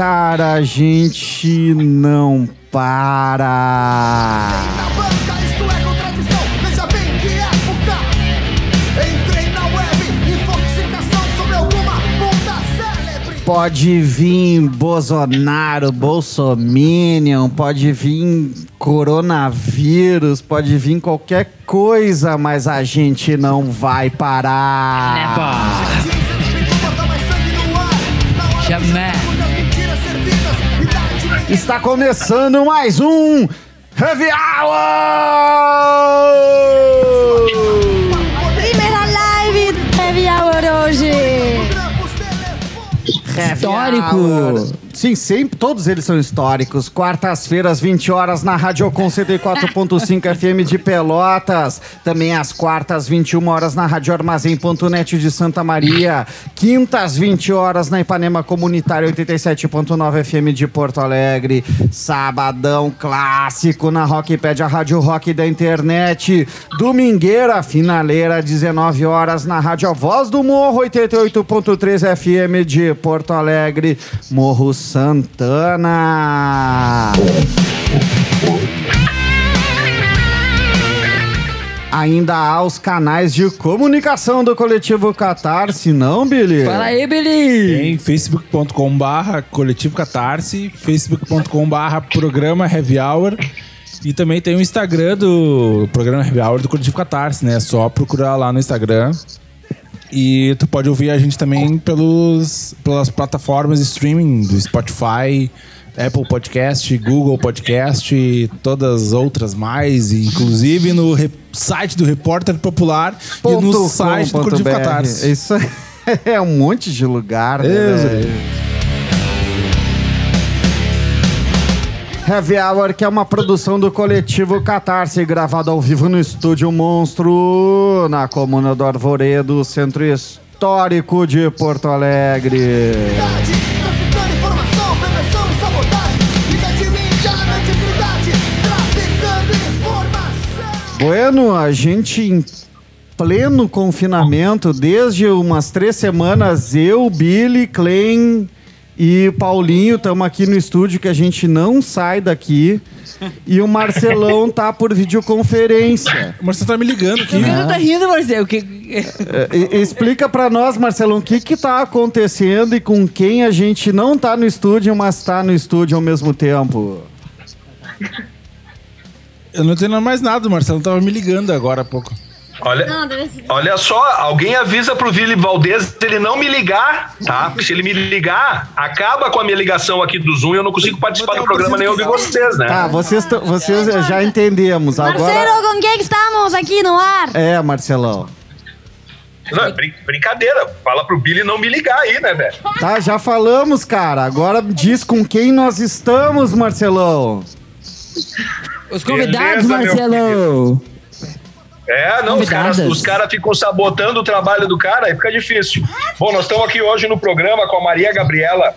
cara, a gente não para. Pode vir Bolsonaro, Bolsominion, pode vir coronavírus, pode vir qualquer coisa, mas a gente não vai parar. Ciência não Está começando mais um Heavy Hour! Primeira live do Heavy Hour hoje. Heavy Histórico. Hour. Sim, sempre, todos eles são históricos. Quartas-feiras, 20 horas, na Rádio Com 104.5 FM de Pelotas. Também às quartas, 21 horas, na Rádio Armazém.net de Santa Maria. Quintas, 20 horas, na Ipanema Comunitária 87.9 FM de Porto Alegre. Sabadão clássico na Rockpad, a Rádio Rock da internet. Domingueira, finaleira, 19 horas, na Rádio A Voz do Morro 88.3 FM de Porto Alegre. Morro Santana. Ainda há os canais de comunicação do coletivo Catarse, não, Billy? Fala aí, Billy! Em facebook.com barra coletivo catarse, facebook.com barra programa Heavy Hour e também tem o Instagram do programa Heavy Hour do coletivo catarse, né? É só procurar lá no Instagram. E tu pode ouvir a gente também pelos, pelas plataformas de streaming do Spotify, Apple Podcast, Google Podcast e todas as outras mais, inclusive no site do Repórter Popular e no site com do Coletivo. Catarse. Isso é um monte de lugar, né? Heavy Hour, que é uma produção do coletivo Catarse, gravado ao vivo no Estúdio Monstro, na comuna do Arvoredo, centro histórico de Porto Alegre. Bueno, a gente em pleno confinamento, desde umas três semanas, eu, Billy, Klein e Paulinho estamos aqui no estúdio que a gente não sai daqui. E o Marcelão tá por videoconferência. O Marcelo tá me ligando aqui. Tu tá rindo, Marcelo? Que... É, explica pra nós, Marcelão, o que que tá acontecendo e com quem a gente não tá no estúdio, mas tá no estúdio ao mesmo tempo. Eu não entendo mais nada, o Marcelo tava me ligando agora há pouco. Olha, Não, deve olha só, alguém avisa pro Vili Valdez ele não me ligar, tá? Porque se ele me ligar, acaba com a minha ligação aqui do Zoom e eu não consigo participar do programa nem ouvir vocês, né? Tá, vocês, vocês já entendemos. Agora. Marcelo, com quem que estamos aqui no ar? É, Marcelão. Não, é brin- brincadeira. Fala pro Billy não me ligar aí, né, velho? Tá, já falamos, cara. Agora diz com quem nós estamos, Marcelão. Os convidados, Beleza, meu Marcelo! É, não, os caras, Convidadas. os caras ficam sabotando o trabalho do cara, aí fica difícil. Bom, nós estamos aqui hoje no programa com a Maria Gabriela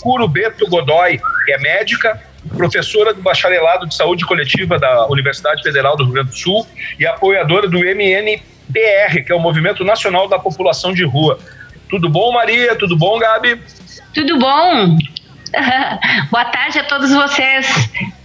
Curubeto Godoy, que é médica, professora do bacharelado de saúde coletiva da Universidade Federal do Rio Grande do Sul e apoiadora do MNPR, que é o Movimento Nacional da População de Rua. Tudo bom, Maria? Tudo bom, Gabi? Tudo bom? Boa tarde a todos vocês.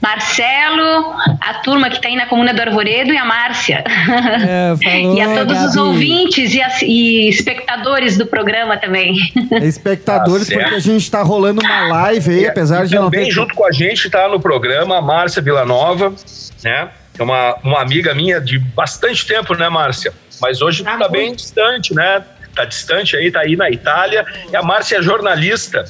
Marcelo, a turma que está aí na Comuna do Arvoredo e a Márcia. É, falou, e a todos os Gabi. ouvintes e, as- e espectadores do programa também. Espectadores, Tá porque a gente tá rolando uma live aí, apesar de não Também ter. junto com a gente tá no programa a Márcia Villanova, né? Que é uma, uma amiga minha de bastante tempo, né, Márcia? Mas hoje Ah, tá bem distante, né? Tá distante aí, tá aí na Itália. E a Márcia é jornalista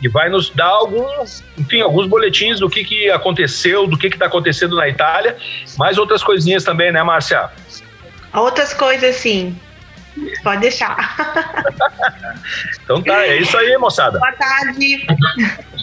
e vai nos dar alguns, enfim, alguns boletins do que, que aconteceu, do que que tá acontecendo na Itália, mais outras coisinhas também, né, Márcia? Outras coisas, sim. Pode deixar. Então tá, é isso aí, moçada. Boa tarde.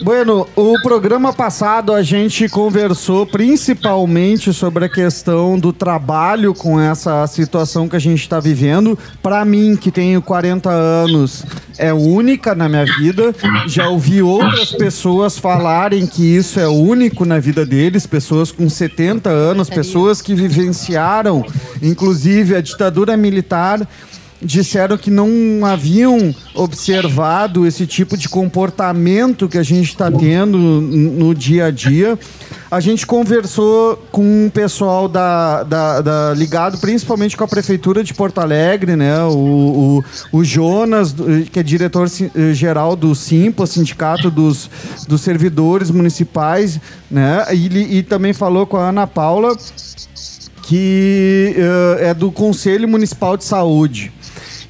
Bueno, o programa passado a gente conversou principalmente sobre a questão do trabalho com essa situação que a gente está vivendo. Para mim, que tenho 40 anos, é única na minha vida. Já ouvi outras pessoas falarem que isso é único na vida deles, pessoas com 70 anos, pessoas que vivenciaram, inclusive, a ditadura militar. Disseram que não haviam observado esse tipo de comportamento que a gente está tendo no dia a dia. A gente conversou com o pessoal da, da- da- ligado principalmente com a Prefeitura de Porto Alegre, né? O, o, o Jonas, que é diretor si- eh, do Simpa, Sindicato dos, dos Servidores Municipais, né? E, e também falou com a Ana Paula, que eh, é do Conselho Municipal de Saúde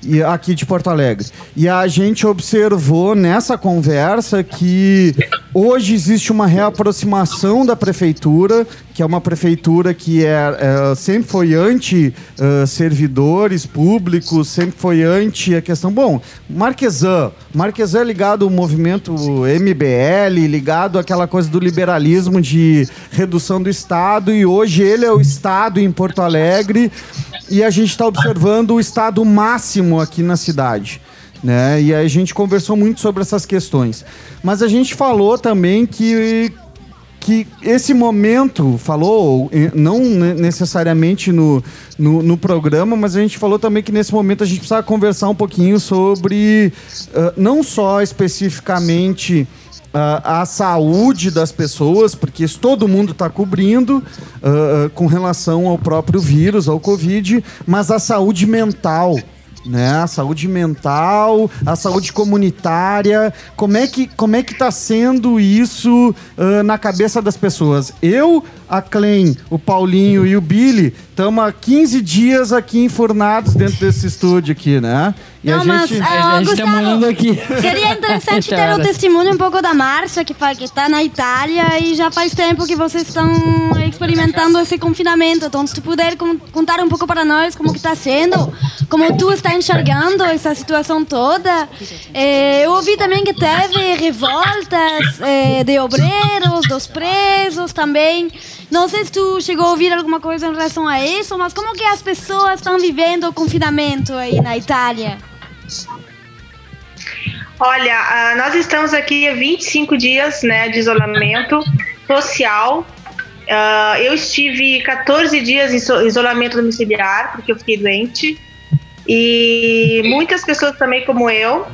e aqui de Porto Alegre. E a gente observou nessa conversa que hoje existe uma reaproximação da prefeitura, que é uma prefeitura que é, é, sempre foi anti eh, servidores públicos, sempre foi anti a questão. Bom, Marquesan, Marquesan é ligado ao movimento MBL, ligado àquela coisa do liberalismo de redução do Estado, e hoje ele é o Estado em Porto Alegre e a gente está observando o estado máximo aqui na cidade. Né? E a gente conversou muito sobre essas questões. Mas a gente falou também que, que esse momento, falou, não ne- necessariamente no, no, no programa, mas a gente falou também que nesse momento a gente precisa conversar um pouquinho sobre, ah, não só especificamente ah, a saúde das pessoas, porque isso todo mundo está cobrindo ah, com relação ao próprio vírus, ao Covid, mas a saúde mental. Né? A saúde mental, a saúde comunitária, como é que como é que está sendo isso ah, na cabeça das pessoas? Eu, a Clem, o Paulinho e o Billy estamos há 15 dias aqui enfurnados dentro desse estúdio aqui, né? E Não, mas, ah, A gente tá Gustavo, morando aqui. Seria interessante ter o testemunho um pouco da Márcia, que está na Itália e já faz tempo que vocês estão experimentando esse confinamento. Então, se tu puder con- contar um pouco para nós como que está sendo, como tu está enxergando essa situação toda. Eh, eu ouvi também que teve revoltas eh, de obreiros, dos presos também. Não sei se tu chegou a ouvir alguma coisa em relação a isso, mas como que as pessoas estão vivendo o confinamento aí na Itália? Olha, ah, nós estamos aqui há 25 dias né, de isolamento social. Ah, eu estive 14 dias em iso- isolamento domiciliar, porque eu fiquei doente. E muitas pessoas também, como eu,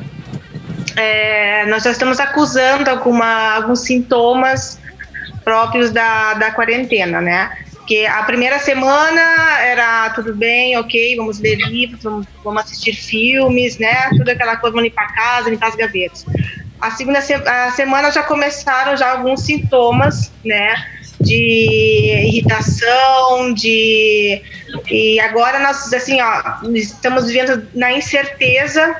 é, nós já estamos acusando alguma, alguns sintomas próprios da, da quarentena, né? Porque a primeira semana era tudo bem, ok, vamos ler livros, vamos, vamos assistir filmes, né? Tudo aquela coisa, vamos limpar a casa, limpar as gavetas. A segunda se- a semana já começaram já alguns sintomas, né? De irritação, de. E agora nós, assim, ó, estamos vivendo na incerteza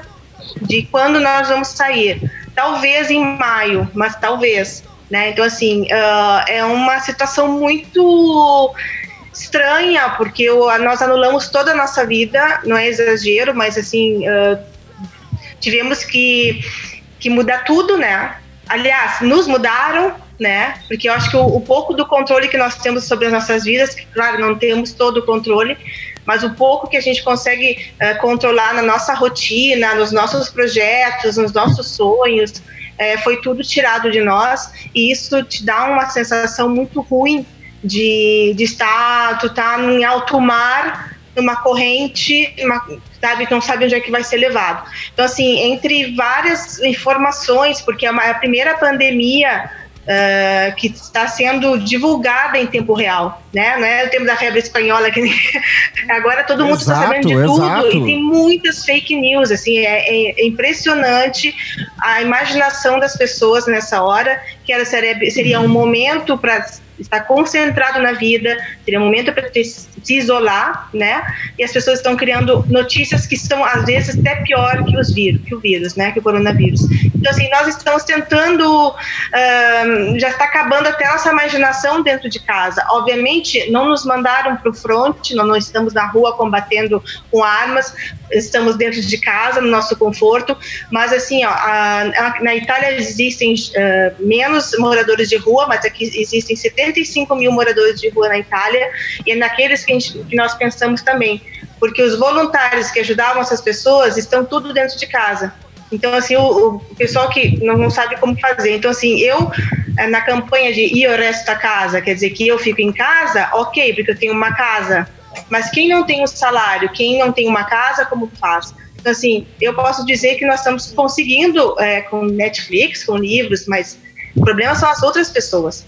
de quando nós vamos sair. Talvez em maio, mas talvez. Né? Então, assim, ah, é uma situação muito estranha, porque nós anulamos toda a nossa vida, não é exagero, mas assim, ah, tivemos que, que mudar tudo, né? Aliás, nos mudaram, né? Porque eu acho que o, o pouco do controle que nós temos sobre as nossas vidas, claro, não temos todo o controle, mas o pouco que a gente consegue eh, controlar na nossa rotina, nos nossos projetos, nos nossos sonhos, eh, foi tudo tirado de nós e isso te dá uma sensação muito ruim de, de estar, tu tá em alto mar, numa corrente, uma, sabe, não sabe onde é que vai ser levado. Então, assim, entre várias informações, porque é uma- é a primeira pandemia ah, que está sendo divulgada em tempo real, né? Não é o tempo da febre espanhola que agora todo mundo está sabendo de tudo exato. e tem muitas fake news, assim, é, é- é impressionante a imaginação das pessoas nessa hora, que era, seria, seria um momento para estar concentrado na vida, seria um momento para se isolar, né? E as pessoas estão criando notícias que são às vezes até pior que os vírus, que o vírus, né? Que o coronavírus. Então assim, nós estamos tentando, ahn, já está acabando até a nossa imaginação dentro de casa. Obviamente, não nos mandaram para o front, não, não estamos na rua combatendo com armas, estamos dentro de casa, no nosso conforto, mas assim, ó, a- a- na Itália existem ah, menos moradores de rua, mas aqui existem 75 mil moradores de rua na Itália, e é naqueles que, gente- que nós pensamos também, porque os voluntários que ajudavam essas pessoas estão tudo dentro de casa. Então, assim, o, o pessoal que não, sabe como fazer. Então, assim, eu, eh, na campanha de ir resto a casa, quer dizer que eu fico em casa, ok, porque eu tenho uma casa. Mas quem não tem um salário, quem não tem uma casa, como faz? Então, assim, eu posso dizer que nós estamos conseguindo é, com Netflix, com livros, mas o problema são as outras pessoas.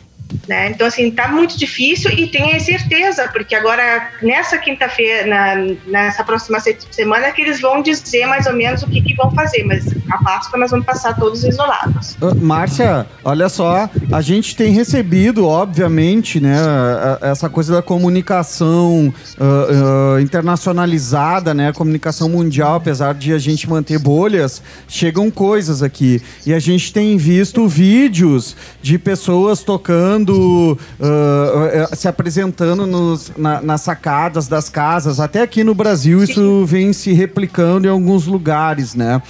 Né? Então, assim, tá muito difícil e tenha certeza, porque agora, nessa quinta-feira, nessa próxima se- semana, que eles vão dizer mais ou menos o que, que vão fazer, mas a Páscoa nós vamos passar todos isolados. Ah, Márcia, olha só, a gente tem recebido, obviamente, né, essa coisa da comunicação ah, ah, internacionalizada, né, comunicação mundial, apesar de a gente manter bolhas, chegam coisas aqui. E a gente tem visto vídeos de pessoas tocando, ah, se apresentando nos- na- nas sacadas das casas. Até aqui no Brasil isso vem se replicando em alguns lugares, né?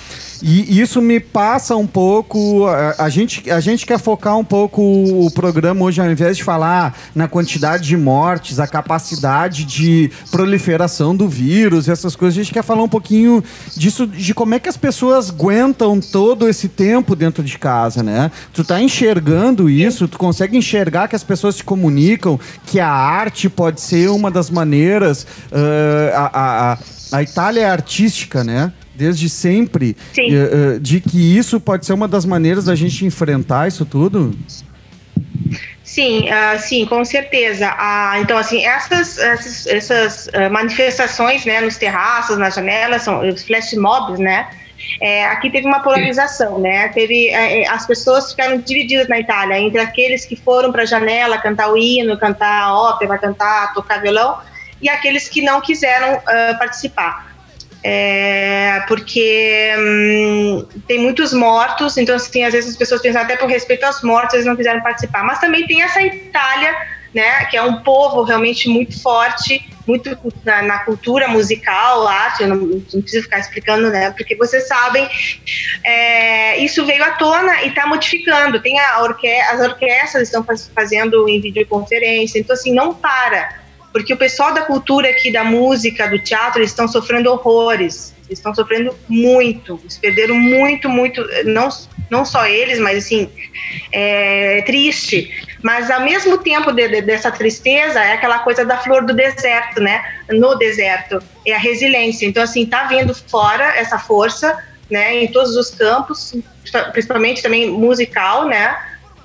E isso me passa um pouco. A, a gente, a gente quer focar um pouco o programa hoje, ao invés de falar na quantidade de mortes, a capacidade de proliferação do vírus, essas coisas, a gente quer falar um pouquinho disso, de como é que as pessoas aguentam todo esse tempo dentro de casa, né? Tu tá enxergando isso, tu consegue enxergar que as pessoas se comunicam, que a arte pode ser uma das maneiras. a, a, a, a Itália é artística, né? Desde sempre. Sim. eh, eh, de que isso pode ser uma das maneiras da gente enfrentar isso tudo? Sim, ah, sim, com certeza. Ah, então, assim, essas, essas, essas, ah, manifestações, né, nos terraços, nas janelas, são os flash mobs, né? É, aqui teve uma polarização, né? Teve eh, as pessoas ficaram divididas na Itália entre aqueles que foram para a janela cantar o hino, cantar ópera, cantar, tocar violão, e aqueles que não quiseram ah, participar. É, porque hum, tem muitos mortos, então assim, às vezes as pessoas pensam até por respeito aos mortos, eles não quiseram participar. Mas também tem essa Itália, né, que é um povo realmente muito forte, muito na, na cultura musical, arte, eu não, não preciso ficar explicando, né, porque vocês sabem, é, isso veio à tona e está modificando. Tem a orque as orquestras estão faz- fazendo em videoconferência, então assim, não para porque o pessoal da cultura aqui, da música, do teatro, eles estão sofrendo horrores. Eles estão sofrendo muito. Eles perderam muito, muito. Não, não só eles, mas assim, é triste. Mas ao mesmo tempo de- de- dessa tristeza, é aquela coisa da flor do deserto, né? No deserto. É a resiliência. Então, assim, tá vendo fora essa força, né? Em todos os campos, principalmente também musical, né?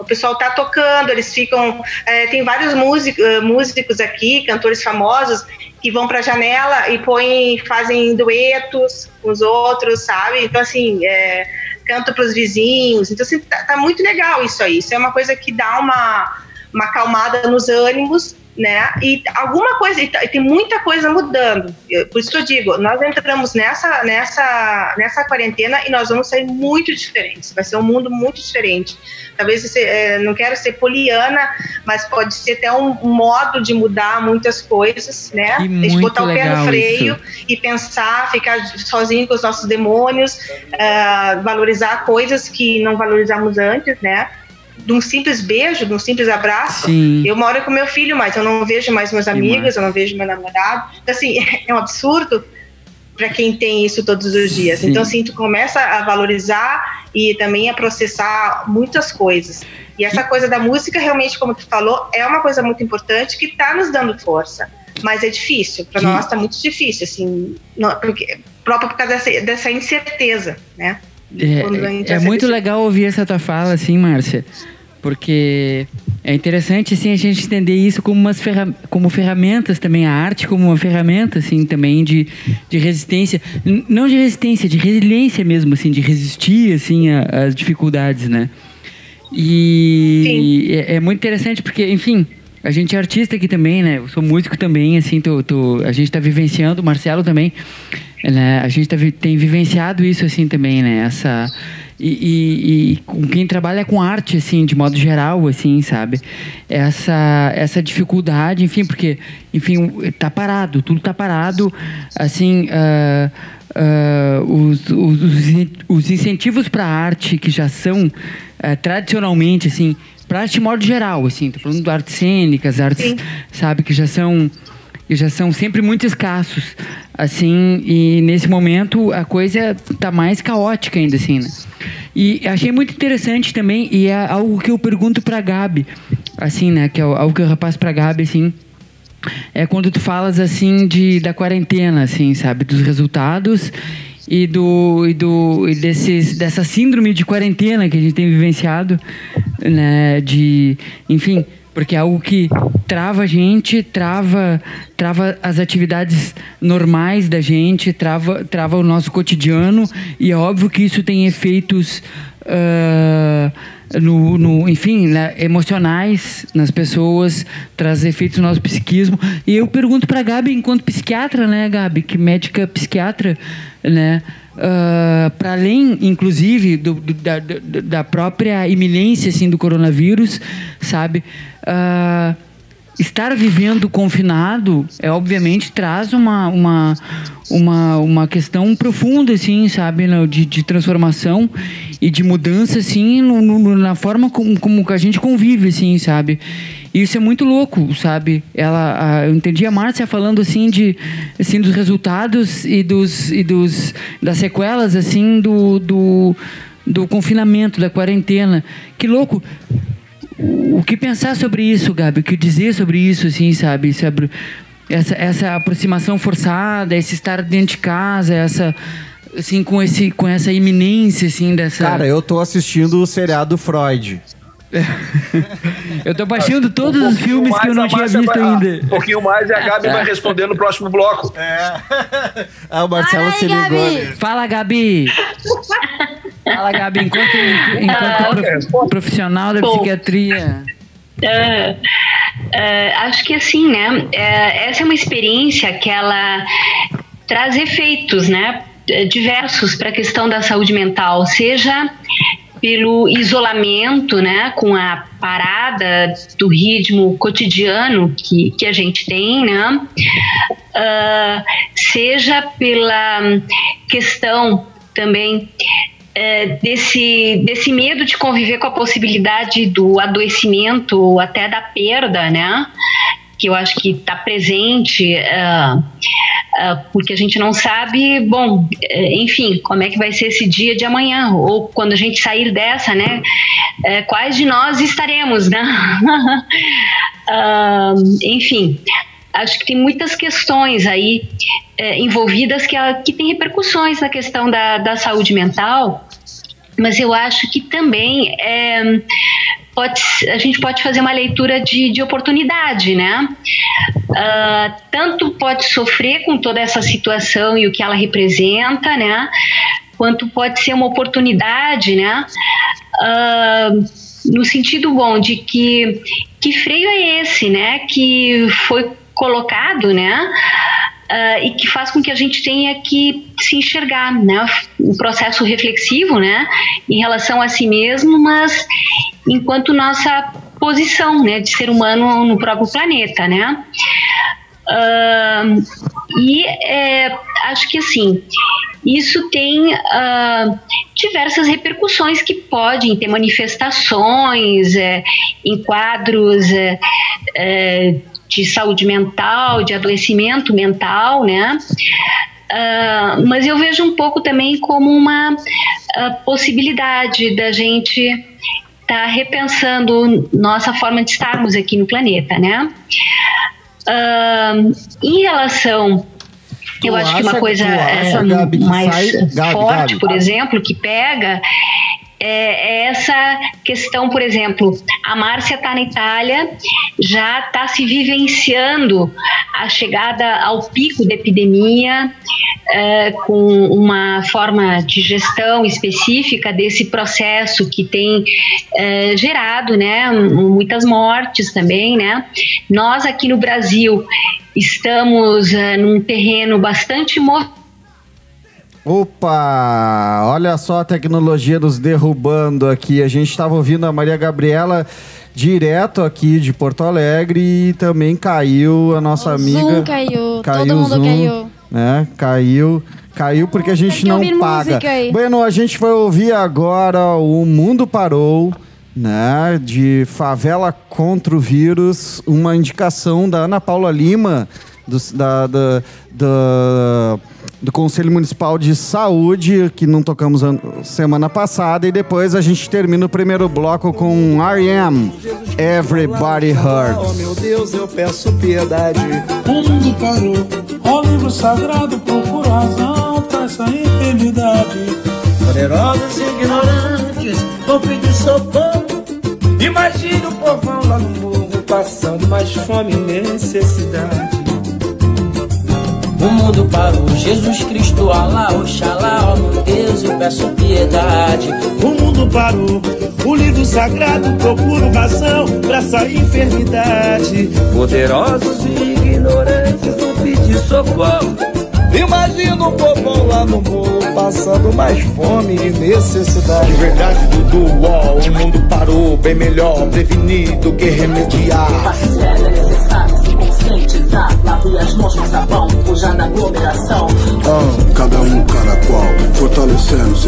O pessoal tá tocando, eles ficam. é, tem vários músico- eh, músicos aqui, cantores famosos, que vão para a janela e põem, fazem duetos com os outros, sabe? Então, assim, é, canto para os vizinhos. Então, assim, tá, tá muito legal isso aí. Isso é uma coisa que dá uma, uma acalmada nos ânimos, né? E alguma coisa, e tem muita coisa mudando. Por isso que eu digo, nós entramos nessa, nessa, nessa quarentena e nós vamos sair muito diferentes. Vai ser um mundo muito diferente. Talvez, esse, eh, não quero ser poliana, mas pode ser até um, modo de mudar muitas coisas, né? Que muito botar o pé no freio isso. e pensar, ficar sozinho com os nossos demônios, ah, valorizar coisas que não valorizamos antes, né? De um simples beijo, de um simples abraço. Sim. Eu moro com meu filho, mas eu não vejo mais meus amigos, eu não vejo meu namorado. Então, assim, é um absurdo para quem tem isso todos os dias. Sim. Então, assim, tu começa a valorizar e também a processar muitas coisas. E essa coisa da música, realmente, como tu falou, é uma coisa muito importante que está nos dando força. Mas é difícil, para nós está muito difícil, assim, não- porque, próprio por causa dessa, dessa incerteza, né? É, é muito legal ouvir essa tua fala, assim, Márcia. Porque é interessante, assim, a gente entender isso como, umas ferra como ferramentas também, a arte como uma ferramenta, assim, também de, de resistência. Não de resistência, de resiliência mesmo, assim, de resistir, assim, às dificuldades, né? E é, é muito interessante porque, enfim, a gente é artista aqui também, né? Eu sou músico também, assim, tô, tô- a gente tá vivenciando, o Marcelo também, né? A gente tá, tem vivenciado isso, assim, também, né? Essa... E, e- e com quem trabalha com arte, assim, de modo geral, assim, sabe? Essa, essa dificuldade, enfim, porque, enfim, tá parado, tudo tá parado, assim... ah, ah, os, os, os in- os incentivos para arte que já são ah, tradicionalmente assim para arte de modo geral assim tô falando de artes cênicas artes Sim. sabe que já são já são sempre muito escassos assim e nesse momento a coisa tá mais caótica ainda assim né? e achei muito interessante também e é algo que eu pergunto para Gabi assim né que é algo que eu repasso para Gabi assim é quando tu falas assim de da quarentena, assim, sabe, dos resultados e do e do e desses dessa síndrome de quarentena que a gente tem vivenciado, né, de, enfim, porque é algo que trava a gente, trava, trava as atividades normais da gente, trava, trava o nosso cotidiano. E é óbvio que isso tem efeitos ah, no, no, enfim, né, emocionais nas pessoas, traz efeitos no nosso psiquismo. E eu pergunto para Gabi, enquanto psiquiatra, né, Gabi, que médica psiquiatra, né, para além, inclusive, do, do- da, da- própria iminência assim do coronavírus, sabe? Ah, estar vivendo confinado é obviamente traz uma uma, uma, uma questão profunda assim sabe né, de, de transformação e de mudança assim no- no- na forma como, como a gente convive assim sabe. Isso é muito louco sabe. Ela a- eu entendi a Márcia falando assim de assim dos resultados e dos e dos das sequelas assim do, do do confinamento da quarentena. Que louco o que pensar sobre isso, Gabi? O que dizer sobre isso, assim, sabe? Sobre essa, essa aproximação forçada, esse estar dentro de casa, essa assim com esse com essa iminência assim dessa Cara, eu tô assistindo o seriado Freud. eu tô baixando todos os filmes que eu não Um tinha visto vai- ainda. Um pouquinho mais e a Gabi vai responder no próximo bloco. Ah, o Marcelo Ai, se ligou. Gabi. né? Fala, Gabi. Fala, Gabi, enquanto, enquanto prof- profissional da Bom. psiquiatria. Ah, ah, acho que assim, né? eh, essa é uma experiência que ela traz efeitos, né? Diversos para a questão da saúde mental, seja pelo isolamento, né, com a parada do ritmo cotidiano que, que a gente tem, né, Ah, seja pela questão também é, desse, desse medo de conviver com a possibilidade do adoecimento até da perda, né? Que eu acho que está presente, ah, ah, porque a gente não sabe, bom, eh, enfim, como é que vai ser esse dia de amanhã, ou quando a gente sair dessa, né? eh, quais de nós estaremos, né? Ah, enfim, acho que tem muitas questões aí eh, envolvidas que, que têm repercussões na questão da, da saúde mental, mas eu acho que também eh, pode, a gente pode fazer uma leitura de, de oportunidade, né? Ah, tanto pode sofrer com toda essa situação e o que ela representa, né? Quanto pode ser uma oportunidade, né? Ah, no sentido bom de que que freio é esse, né? Que foi colocado, né? ah, e que faz com que a gente tenha que se enxergar, né? Um processo reflexivo, né? Em relação a si mesmo, mas enquanto nossa posição, né? De ser humano no próprio planeta, né? Ahn, e é, acho que assim, isso tem ah, diversas repercussões que podem ter manifestações é, em quadros é, é, de saúde mental, de adoecimento mental, né? Ah, mas eu vejo um pouco também como uma ah, possibilidade da gente estar repensando nossa forma de estarmos aqui no planeta, né? Ahn, em relação, eu Tu acho que uma coisa é, acha, Gabi, que mais sai- Gabi, forte, Gabi. por exemplo, que pega é, é essa questão, por exemplo, a Márcia está na Itália, já está se vivenciando a chegada ao pico da epidemia, é, com uma forma de gestão específica desse processo que tem é, gerado, né, muitas mortes também, né. Nós aqui no Brasil estamos é, num terreno bastante movimentado Opa! Olha só a tecnologia nos derrubando aqui. A gente estava ouvindo a Maria Gabriela direto aqui de Porto Alegre e também caiu a nossa O amiga. Zoom caiu, todo o mundo Zoom, caiu. Né? Caiu. Caiu porque a gente não paga. Bueno, a gente vai ouvir agora O Mundo Parou, né? De Favela contra o Vírus, uma indicação da Ana Paula Lima, do, da, da- da- do Conselho Municipal de Saúde, que não tocamos an- semana passada, e depois a gente termina o primeiro bloco com R.E.M. Everybody Oh Hurts. meu Deus, eu peço piedade. O mundo parou, Ó livro sagrado, procuro razão pra essa enfermidade. Poderosos e ignorantes vão pedir socorro. Imagine o povão lá no morro passando mais fome e necessidade. O mundo parou, Jesus Cristo, Alá, Oxalá, ó meu Deus, eu peço piedade. O mundo parou, o livro sagrado procura razão pra essa enfermidade. Poderosos e ignorantes vão pedir socorro. Imagina o povão lá no morro passando mais fome e necessidade. De verdade, Dudu, ó, o mundo parou bem melhor prevenir do que remediar. É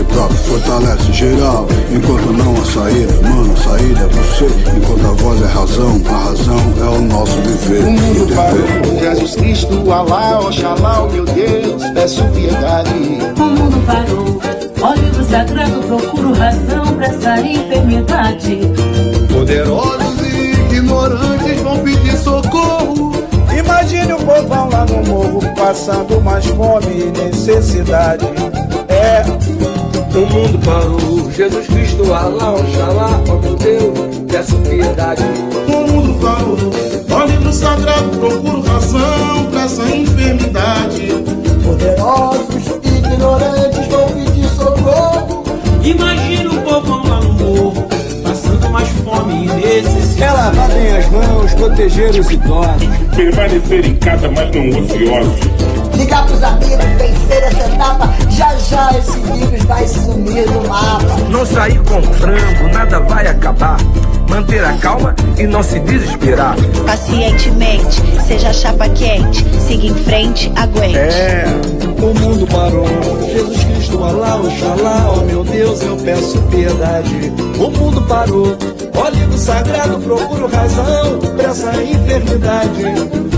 si próprio, fortalece geral. Enquanto não a saída, mano, a saída é você. Enquanto a voz é razão, a razão é o nosso viver. O mundo parou, Jesus Cristo, Alá, Oxalá, oh meu Deus, peço piedade. O mundo parou. Ó livro sagrado, procuro razão pra essa enfermidade. Poderosos e ignorantes vão pedir socorro. Imagine o povão lá no morro passando mais fome e necessidade. É, o mundo parou. Jesus Cristo, Alá, Oxalá, ó meu Deus, peço piedade. O mundo parou. Ó livro sagrado, procuro razão pra essa enfermidade. Poderosos e ignorantes vão pedir socorro. Imagina o povão lá no morro, passando mais fome e necessidade. É lavar bem as mãos, proteger os idosos. Permanecer em casa, mas não ociosos. Ligar pros amigos, vencer essa etapa. Já já esse vírus vai sumir do mapa. Não sair com frango, nada vai acabar. Manter a calma e não se desesperar. Pacientemente, seja chapa quente, siga em frente, aguente. É, o mundo parou. Jesus Cristo, Alá, Oxalá, ó meu Deus, eu peço piedade. O mundo parou. Ó livro sagrado, procuro razão pra essa enfermidade.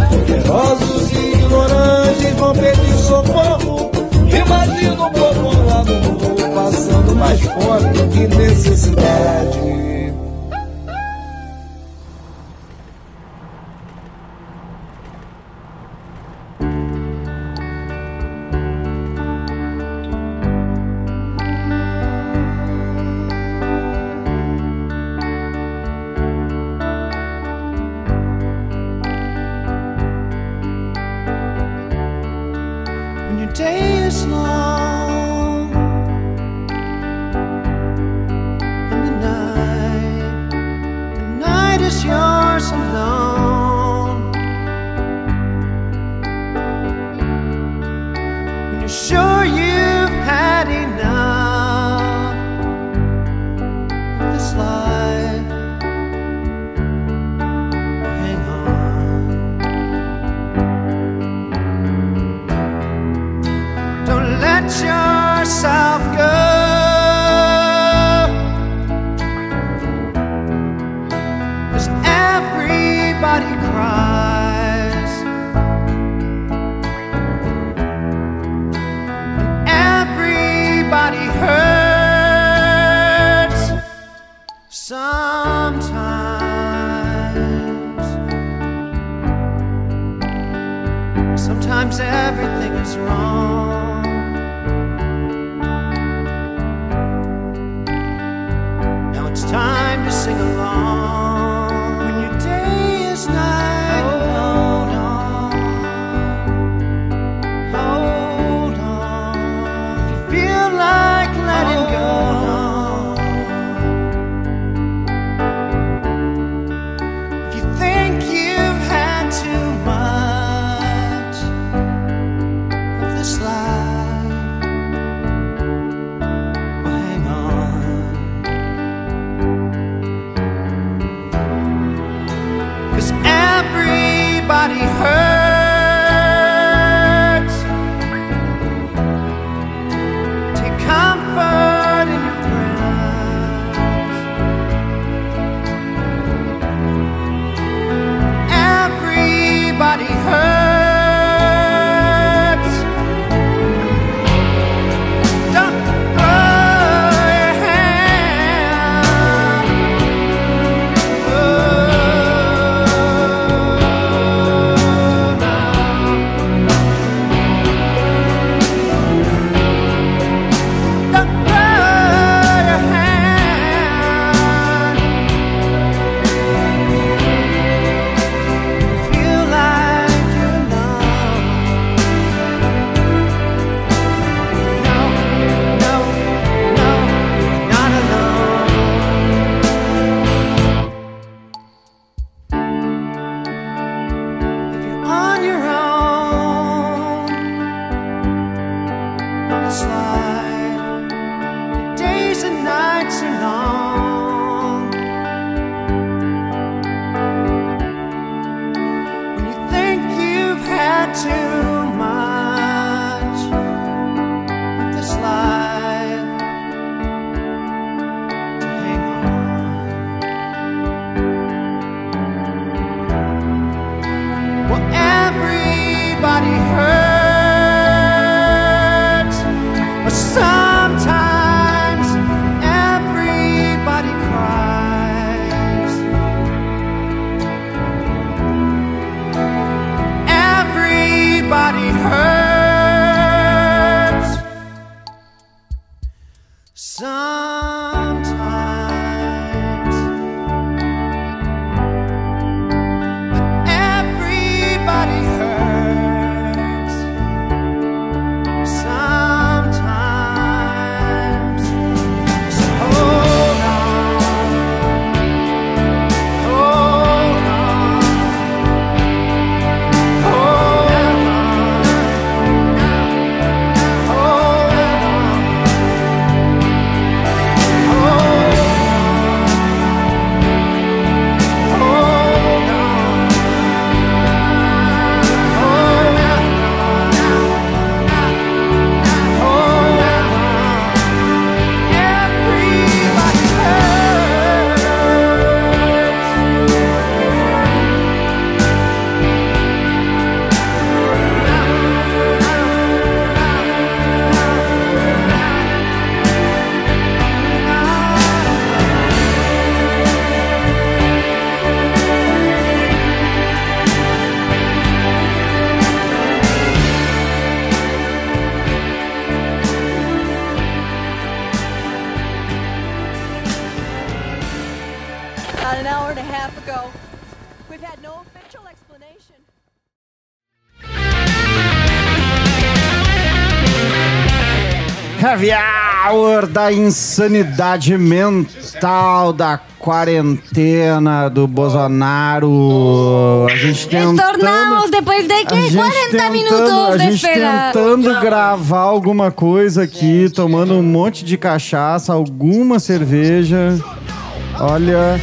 Poderosos e ignorantes vão pedir socorro. Imagina o povo lá no mundo passando mais fome e necessidade. Everybody hurts, da insanidade mental, da quarentena do Bolsonaro. A gente tentando... Retornamos depois de a que gente 40 tentando- minutos A de espera. tentando gravar alguma coisa aqui, tomando um monte de cachaça, alguma cerveja. Olha...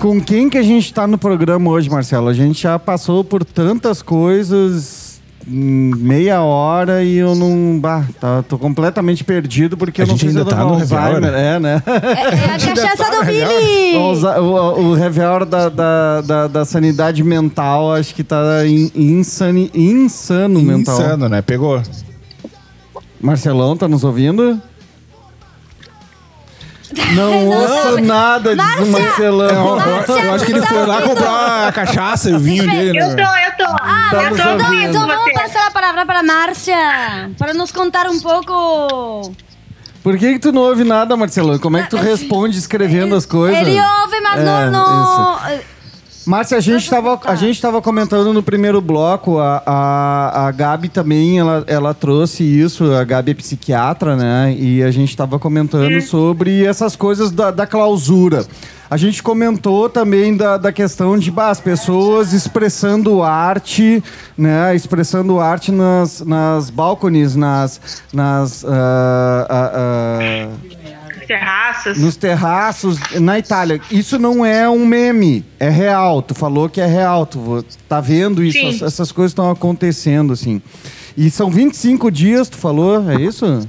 Com quem que a gente tá no programa hoje, Marcelo? A gente já passou por tantas coisas meia hora e eu não. Bah, tá, tô completamente perdido porque A eu não eu ainda tá no Alzheimer. É, né? É a cachaça do Billy! O, o, da, da, da, da sanidade mental, acho que tá in, insani, insano mental. Insano, né? Pegou. Marcelão, tá nos ouvindo? Não ouço nada de Márcia! Marcelão. Eu, eu- eu acho que ele foi lá comprar a cachaça e o vinho dele, né? Eu tô, eu tô. Ah, eu nos tô ouvindo. ouvindo Então vamos passar a palavra para Márcia, para nos contar um pouco. Por que, que tu não ouve nada, Marcelão? Como é que tu responde escrevendo as coisas? Ele ouve, mas É, não. não... Márcia, a gente, tava, a gente tava comentando no primeiro bloco, a, a, a Gabi também, ela, ela trouxe isso, a Gabi é psiquiatra, né? E a gente tava comentando sobre essas coisas da, da clausura. A gente comentou também da, da questão de bah, as pessoas expressando arte, né? Expressando arte nas, nas balconies, nas... nas ah, ah, ah, Terraças. nos terraços na Itália. Isso não é um meme, é real. Tu falou que é real, tu tá vendo isso, Sim. As- essas coisas estão acontecendo, assim. E são 25 dias, tu falou, é isso?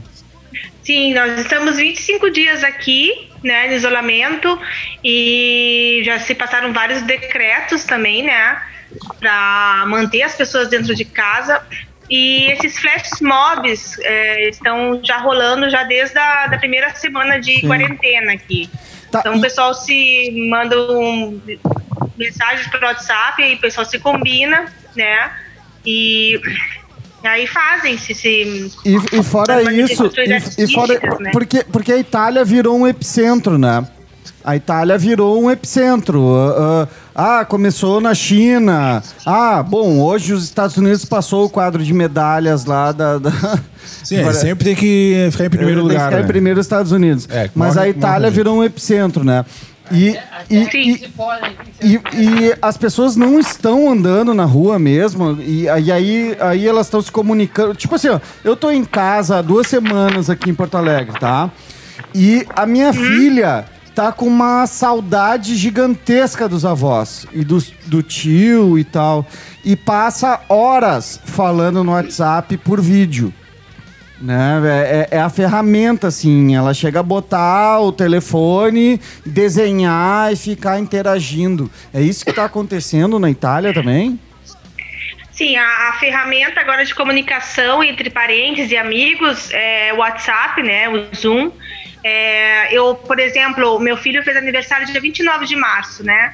Sim, nós estamos 25 dias aqui, né, de isolamento e já se passaram vários decretos também, né, para manter as pessoas dentro de casa. E esses flash mobs eh, estão já rolando já desde a da primeira semana de Sim. quarentena aqui. Tá, então o pessoal se manda um, mensagens pelo WhatsApp e o pessoal se combina, né? E aí fazem se, se E, e fora isso, e, e fora, né? porque, porque a Itália virou um epicentro, né? A Itália virou um epicentro. Ah, ah, ah, começou na China. Ah, bom, hoje os Estados Unidos passou o quadro de medalhas lá da. da... Sim, ele sempre tem que ficar em primeiro Tem que lugar. ficar né? em primeiro os Estados Unidos. É, Mas morre- a Itália virou um epicentro, né? E, e, e, e, e as pessoas não estão andando na rua mesmo, e, e aí, aí elas estão se comunicando. Tipo assim, ó, eu tô em casa há duas semanas aqui em Porto Alegre, tá? E a minha filha tá com uma saudade gigantesca dos avós e do, do tio e tal. E passa horas falando no WhatsApp por vídeo. Né? É, é- é a ferramenta, assim. Ela chega a botar o telefone, desenhar e ficar interagindo. É isso que tá acontecendo na Itália também? Sim, a, a ferramenta agora de comunicação entre parentes e amigos é o WhatsApp, né? O Zoom. É, eu, por exemplo, meu filho fez aniversário dia 29 de março, né?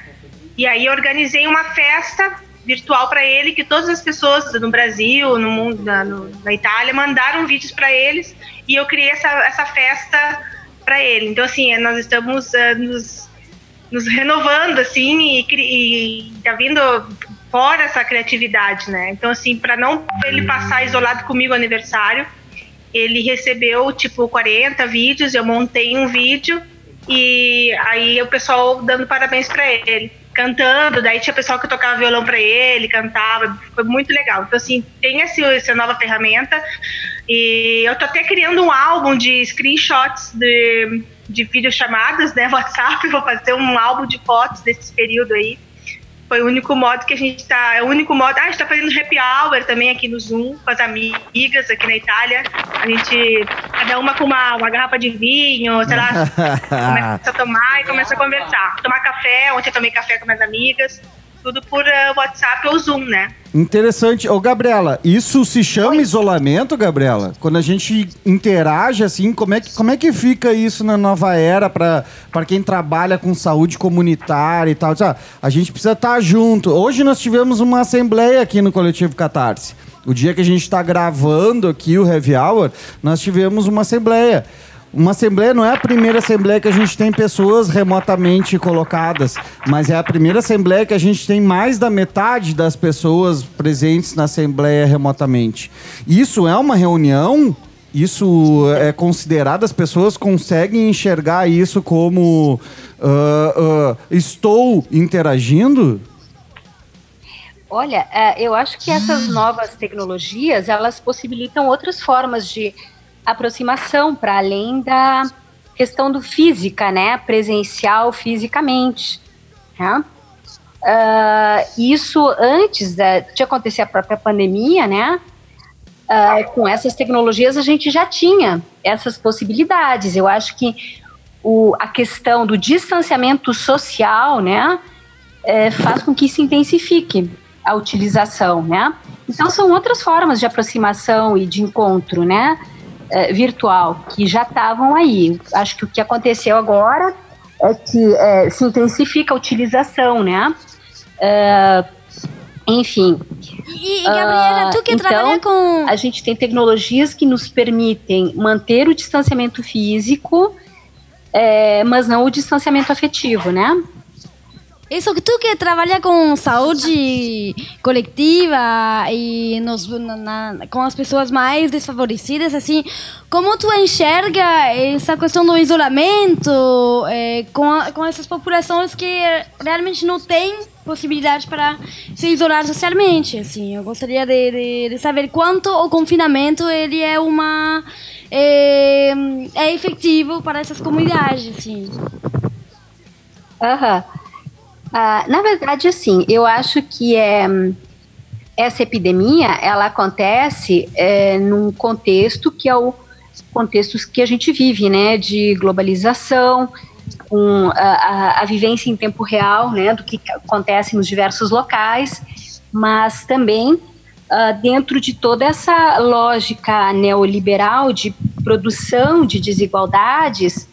E aí organizei uma festa virtual para ele que todas as pessoas no Brasil, no mundo, na, no- na Itália mandaram vídeos para eles e eu criei essa, essa festa para ele. Então assim, nós estamos eh, nos, nos renovando assim e, cri- e tá vindo fora essa criatividade, né? Então assim, para não ele passar isolado comigo o aniversário, ele recebeu tipo 40 vídeos, eu montei um vídeo e aí o pessoal dando parabéns para ele, cantando, daí tinha pessoal que tocava violão para ele, cantava, foi muito legal. Então assim, tem esse, essa nova ferramenta e eu tô até criando um álbum de screenshots de, de videochamadas, né, WhatsApp, vou fazer um álbum de fotos desse período aí. Foi o único modo que a gente tá. É o único modo. Ah, a gente tá fazendo happy hour também aqui no Zoom com as amigas aqui na Itália. A gente. Cada uma com uma, uma garrafa de vinho, sei lá, começa a tomar e começa a conversar. Tomar café, ontem eu tomei café com minhas amigas. Tudo por eh, WhatsApp ou Zoom, né? Interessante. Ô, Gabriela, isso se chama isolamento, Gabriela? Quando a gente interage assim, como é que, como é que fica isso na nova era para quem trabalha com saúde comunitária e tal? Ah, a gente precisa estar junto. Hoje nós tivemos uma assembleia aqui no Coletivo Catarse. O dia que a gente está gravando aqui o Heavy Hour, nós tivemos uma assembleia. Uma assembleia não é a primeira assembleia que a gente tem pessoas remotamente colocadas, mas é a primeira assembleia que a gente tem mais da metade das pessoas presentes na assembleia remotamente. Isso é uma reunião? Isso é considerado? As pessoas conseguem enxergar isso como ah, ah, estou interagindo? Olha, é, eu acho que essas novas tecnologias elas possibilitam outras formas de aproximação para além da questão do física, né, presencial fisicamente. né? Ah, isso antes da- de acontecer a própria pandemia, né? ah, com essas tecnologias a gente já tinha essas possibilidades. Eu acho que o, a questão do distanciamento social, né, é, faz com que se intensifique a utilização, né? Então são outras formas de aproximação e de encontro, né, é, virtual que já estavam aí. Acho que o que aconteceu agora é que é, se intensifica a utilização, né? É, enfim. E, Gabriela, tu que então, trabalha com. A gente tem tecnologias que nos permitem manter o distanciamento físico, é, mas não o distanciamento afetivo, né? Isso que tu que trabalha com saúde coletiva e nos, na- na- com as pessoas mais desfavorecidas, assim, como tu enxerga essa questão do isolamento eh, com, a- com essas populações que realmente não têm possibilidade para se isolar socialmente, assim, eu gostaria de, de, de saber quanto o confinamento ele é uma é, é efetivo para essas comunidades, assim. Aham. Ah, na verdade, assim, eu acho que é, essa epidemia ela acontece é, num contexto que é o contexto que a gente vive, né, de globalização, com a, a, a vivência em tempo real, né, do que acontece nos diversos locais, mas também ah, dentro de toda essa lógica neoliberal de produção de desigualdades,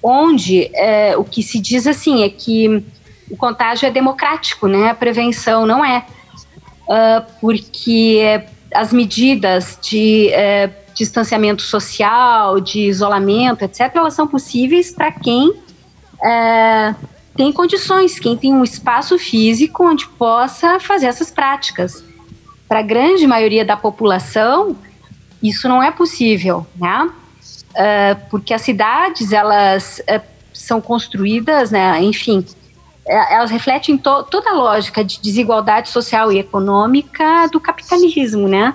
onde eh, o que se diz assim é que o contágio é democrático, né? A prevenção não é, Ah, porque eh, as medidas de eh, distanciamento social, de isolamento, etc., elas são possíveis para quem eh, tem condições, quem tem um espaço físico onde possa fazer essas práticas. Para a grande maioria da população, isso não é possível, né? Uh, porque as cidades elas uh, são construídas, né, enfim, uh, elas refletem to toda a lógica de desigualdade social e econômica do capitalismo, né?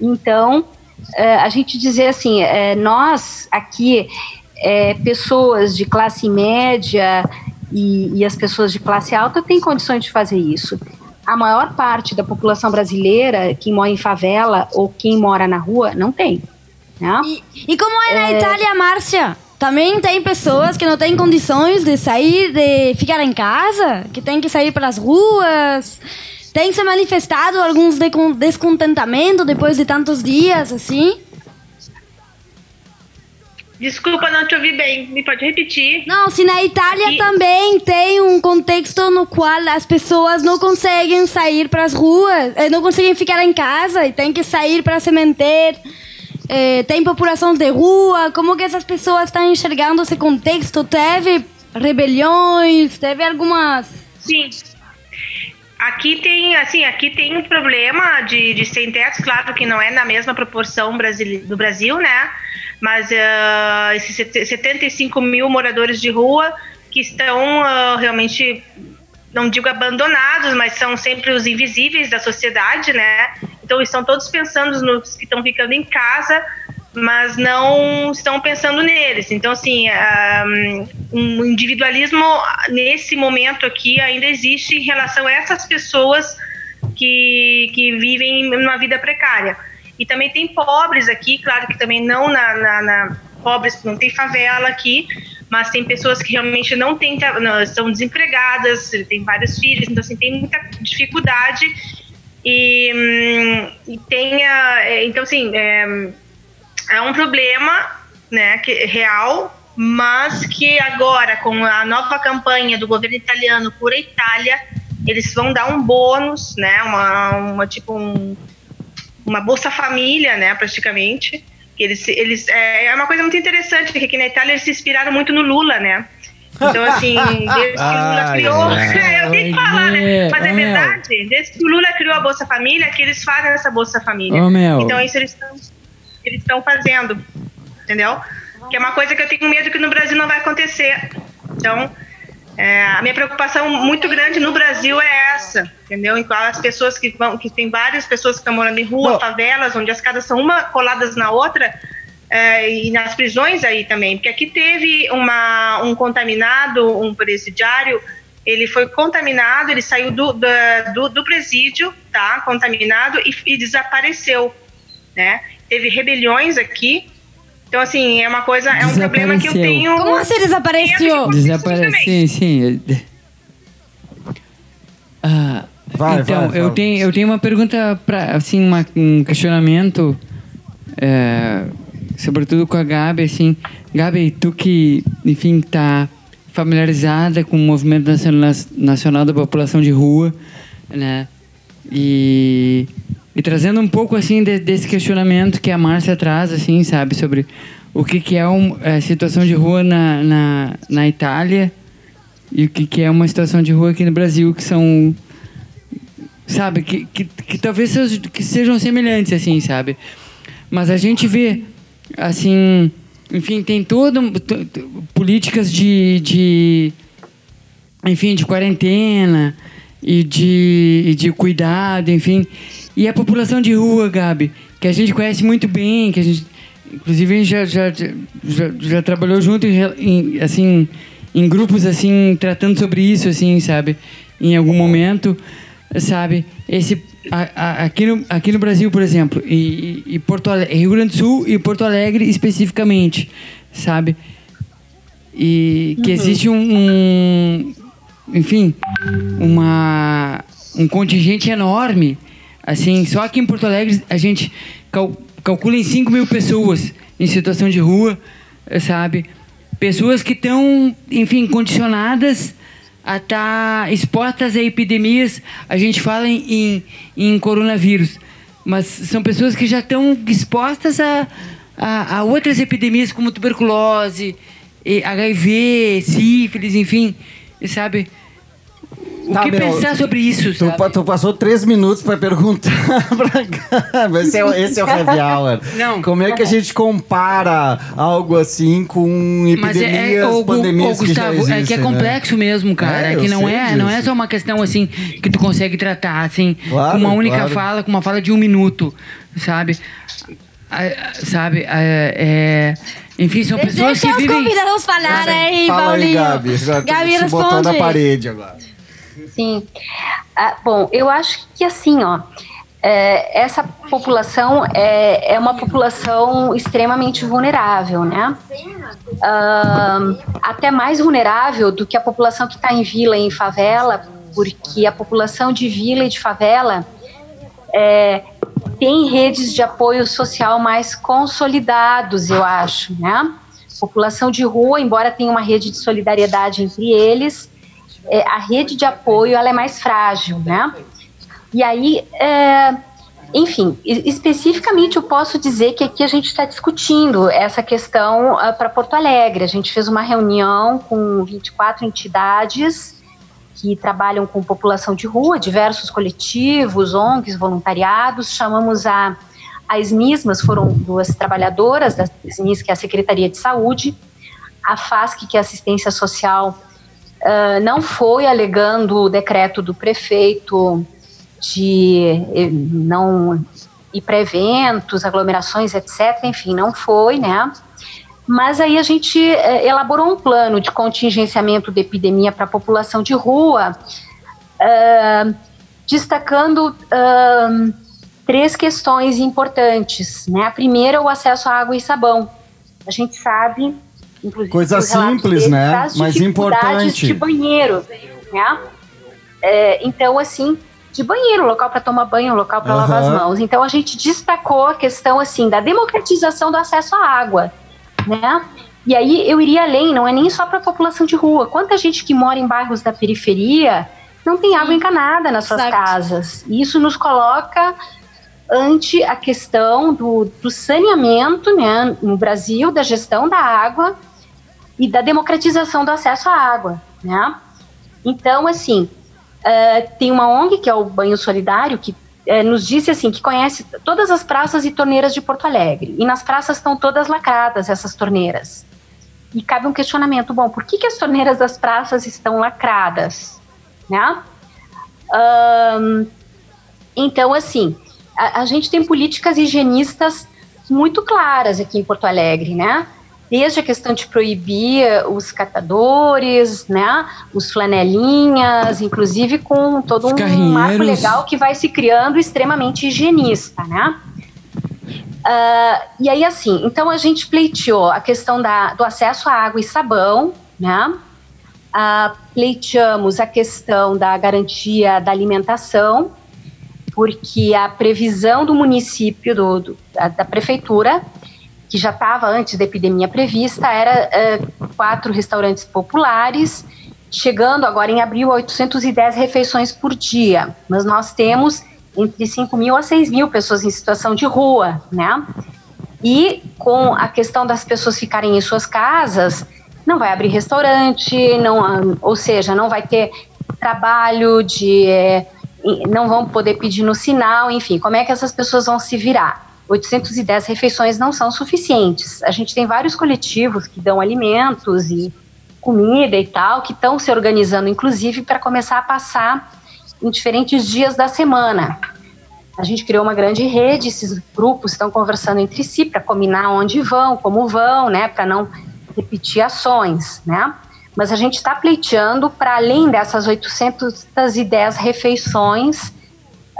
Então, a gente dizer assim, nós aqui é, pessoas de classe média e, e as pessoas de classe alta têm condições de fazer isso. A maior parte da população brasileira, que mora em favela ou quem mora na rua, não tem. Né? E como é na É. Itália, Márcia? Também tem pessoas que não têm condições de sair, de ficar em casa, que têm que sair para as ruas. Tem se manifestado alguns decon- descontentamento depois de tantos dias, assim? Desculpa, não te ouvi bem. Me pode repetir? Não, se na Itália também tem um contexto no qual as pessoas não conseguem sair para as ruas, eh, não conseguem ficar em casa e tem que sair para se manter. Eh, tem população de rua. Como que essas pessoas estão enxergando esse contexto? Teve rebeliões? Teve algumas. Sim. Aqui tem, assim, aqui tem um problema de, de sem teto, claro que não é na mesma proporção do Brasil, né? Mas ah, esses sete- 75 mil moradores de rua que estão ah, realmente, não digo abandonados, mas são sempre os invisíveis da sociedade, né? Então estão todos pensando nos que estão ficando em casa, mas não estão pensando neles. Então, assim, ah, um individualismo nesse momento aqui ainda existe em relação a essas pessoas que, que vivem numa vida precária. E também tem pobres aqui, claro que também não na, na, na- pobres, não tem favela aqui, mas tem pessoas que realmente não têm, estão desempregadas, têm vários filhos, então assim, tem muita dificuldade e, hum, e tem é, então assim, é, é um problema, né, que real, mas que agora com a nova campanha do governo italiano por Itália, eles vão dar um bônus, né, uma, uma tipo um, uma bolsa família, né, praticamente. Que Eles, eles é, é uma coisa muito interessante porque aqui na Itália eles se inspiraram muito no Lula, né? Então assim, desde que o Lula criou, ai. eu tenho que falar, né? Mas é verdade. Desde que o Lula criou a bolsa família, que eles fazem essa bolsa família. Meu. Então isso eles estão eles estão fazendo, entendeu? Que é uma coisa que eu tenho medo que no Brasil não vai acontecer. Então, é, a minha preocupação muito grande no Brasil é essa, entendeu? Qual as pessoas que vão, que tem várias pessoas que estão morando em rua, Não. favelas, onde as casas são uma coladas na outra, é, e nas prisões aí também, porque aqui teve uma, um contaminado, um presidiário, ele foi contaminado, ele saiu do, do, do presídio, tá, contaminado e, e desapareceu, né? Teve rebeliões aqui, então assim é uma coisa, é um problema que eu Desapareceu. tenho. Como assim desapareceu? Desaparece, sim, sim. Ah, Vai, então, vai, eu, fala. tenho, eu tenho uma pergunta, pra, assim, uma- um questionamento, é, sobretudo com a Gabi, assim. Gabi, tu que, enfim, tá familiarizada com o movimento nacional, nacional da população de rua, né? E, e trazendo um pouco, assim, de- desse questionamento que a Márcia traz, assim, sabe? Sobre o que, que é um, a situação de rua na, na, na Itália e o que, que é uma situação de rua aqui no Brasil, que são sabe que, que, que talvez sejam, que sejam semelhantes assim sabe mas a gente vê assim enfim tem todo políticas de, de enfim de quarentena e de, e de cuidado enfim e a população de rua Gabi que a gente conhece muito bem que a gente inclusive a gente já já, já, já trabalhou junto em, em, assim em grupos assim tratando sobre isso assim sabe? Em algum momento sabe? Esse a- a- aqui no aqui no Brasil por exemplo e, e e Porto Alegre, Rio Grande do Sul e Porto Alegre especificamente sabe? E que Uhum. existe um, um enfim uma um contingente enorme assim só aqui em Porto Alegre a gente cal, calcula em 5 mil pessoas em situação de rua sabe? Pessoas que estão enfim condicionadas a estar expostas a epidemias. A gente fala em, em, em coronavírus mas são pessoas que já estão expostas a, a, a outras epidemias como tuberculose HIV sífilis enfim sabe o Tá, que meu, pensar sobre isso Tu, pa- tu passou três minutos pra perguntar pra Gabi. Esse é, o- esse é o Heavy Hour. Não. Como é que a gente compara algo assim com Mas epidemias, é, é Gu- pandemias ô, Gustavo, que já existem, é que é né? complexo mesmo, cara. É, É, que não é, não é só uma questão assim que tu consegue tratar assim Claro, com uma única claro. fala, com uma fala de um minuto, sabe? ah, sabe, ah, é, enfim, são pessoas Deixa que os vivem... convidados falar aí, Fala aí, Paulinho. Gabi. Já Gabi se botou na responde. parede agora. Sim. Ah, bom, eu acho que assim, ó, é, essa população é, é uma população extremamente vulnerável, né? Ahn, até mais vulnerável do que a população que está em vila e em favela, porque a população de vila e de favela é, tem redes de apoio social mais consolidados, eu acho, né? População de rua, embora tenha uma rede de solidariedade entre eles, é, a rede de apoio ela é mais frágil, né? E aí, é, enfim, especificamente eu posso dizer que aqui a gente está discutindo essa questão para Porto Alegre. A gente fez uma reunião com 24 entidades que trabalham com população de rua, diversos coletivos, ONGs, voluntariados. Chamamos a as MISMAS, foram duas trabalhadoras da SMIS, que é a Secretaria de Saúde, a FASC, que é Assistência Social, ah, não foi alegando o decreto do prefeito de eh, não ir para eventos, aglomerações, etc. Enfim, não foi, né? Mas aí a gente eh, elaborou um plano de contingenciamento da epidemia para a população de rua, ah, destacando ah, três questões importantes. Né? A primeira é o acesso à água e sabão. A gente sabe, inclusive, Coisa simples, né? Mas importante. de banheiro. Né? É, então, assim, de banheiro, local para tomar banho, local para lavar as mãos. Então, a gente destacou a questão assim da democratização do acesso à água, né? E aí eu iria além, não é nem só para a população de rua. Quanta gente que mora em bairros da periferia não tem água encanada nas suas Exato. casas. E isso nos coloca ante a questão do, do saneamento né, no Brasil, da gestão da água e da democratização do acesso à água. Né? Então, assim, eh, tem uma ONG, que é o Banho Solidário, que eh, nos disse assim que conhece todas as praças e torneiras de Porto Alegre. E nas praças estão todas lacradas, essas torneiras. E cabe um questionamento, bom, por que, que as torneiras das praças estão lacradas? Né? Ahn, então, assim, a, a gente tem políticas higienistas muito claras aqui em Porto Alegre, né? Desde a questão de proibir os catadores, né? Os flanelinhas, inclusive com todo Os um marco legal que vai se criando extremamente higienista, né? Ah, e aí, assim, então a gente pleiteou a questão da, do acesso à água e sabão, né? Ah, pleiteamos a questão da garantia da alimentação, porque a previsão do município, do, do- da, da prefeitura, que já estava antes da epidemia prevista, era eh, quatro restaurantes populares, chegando agora em abril a 810 refeições por dia. Mas nós temos entre 5 mil a 6 mil pessoas em situação de rua, né? E com a questão das pessoas ficarem em suas casas, não vai abrir restaurante, não, ah, ou seja, não vai ter trabalho de. em- não vão poder pedir no sinal, enfim, como é que essas pessoas vão se virar? 810 refeições não são suficientes. A gente tem vários coletivos que dão alimentos e comida e tal, que estão se organizando, inclusive, para começar a passar em diferentes dias da semana. A gente criou uma grande rede, esses grupos estão conversando entre si para combinar onde vão, como vão, né, para não repetir ações, né? Mas a gente está pleiteando para além dessas 810 refeições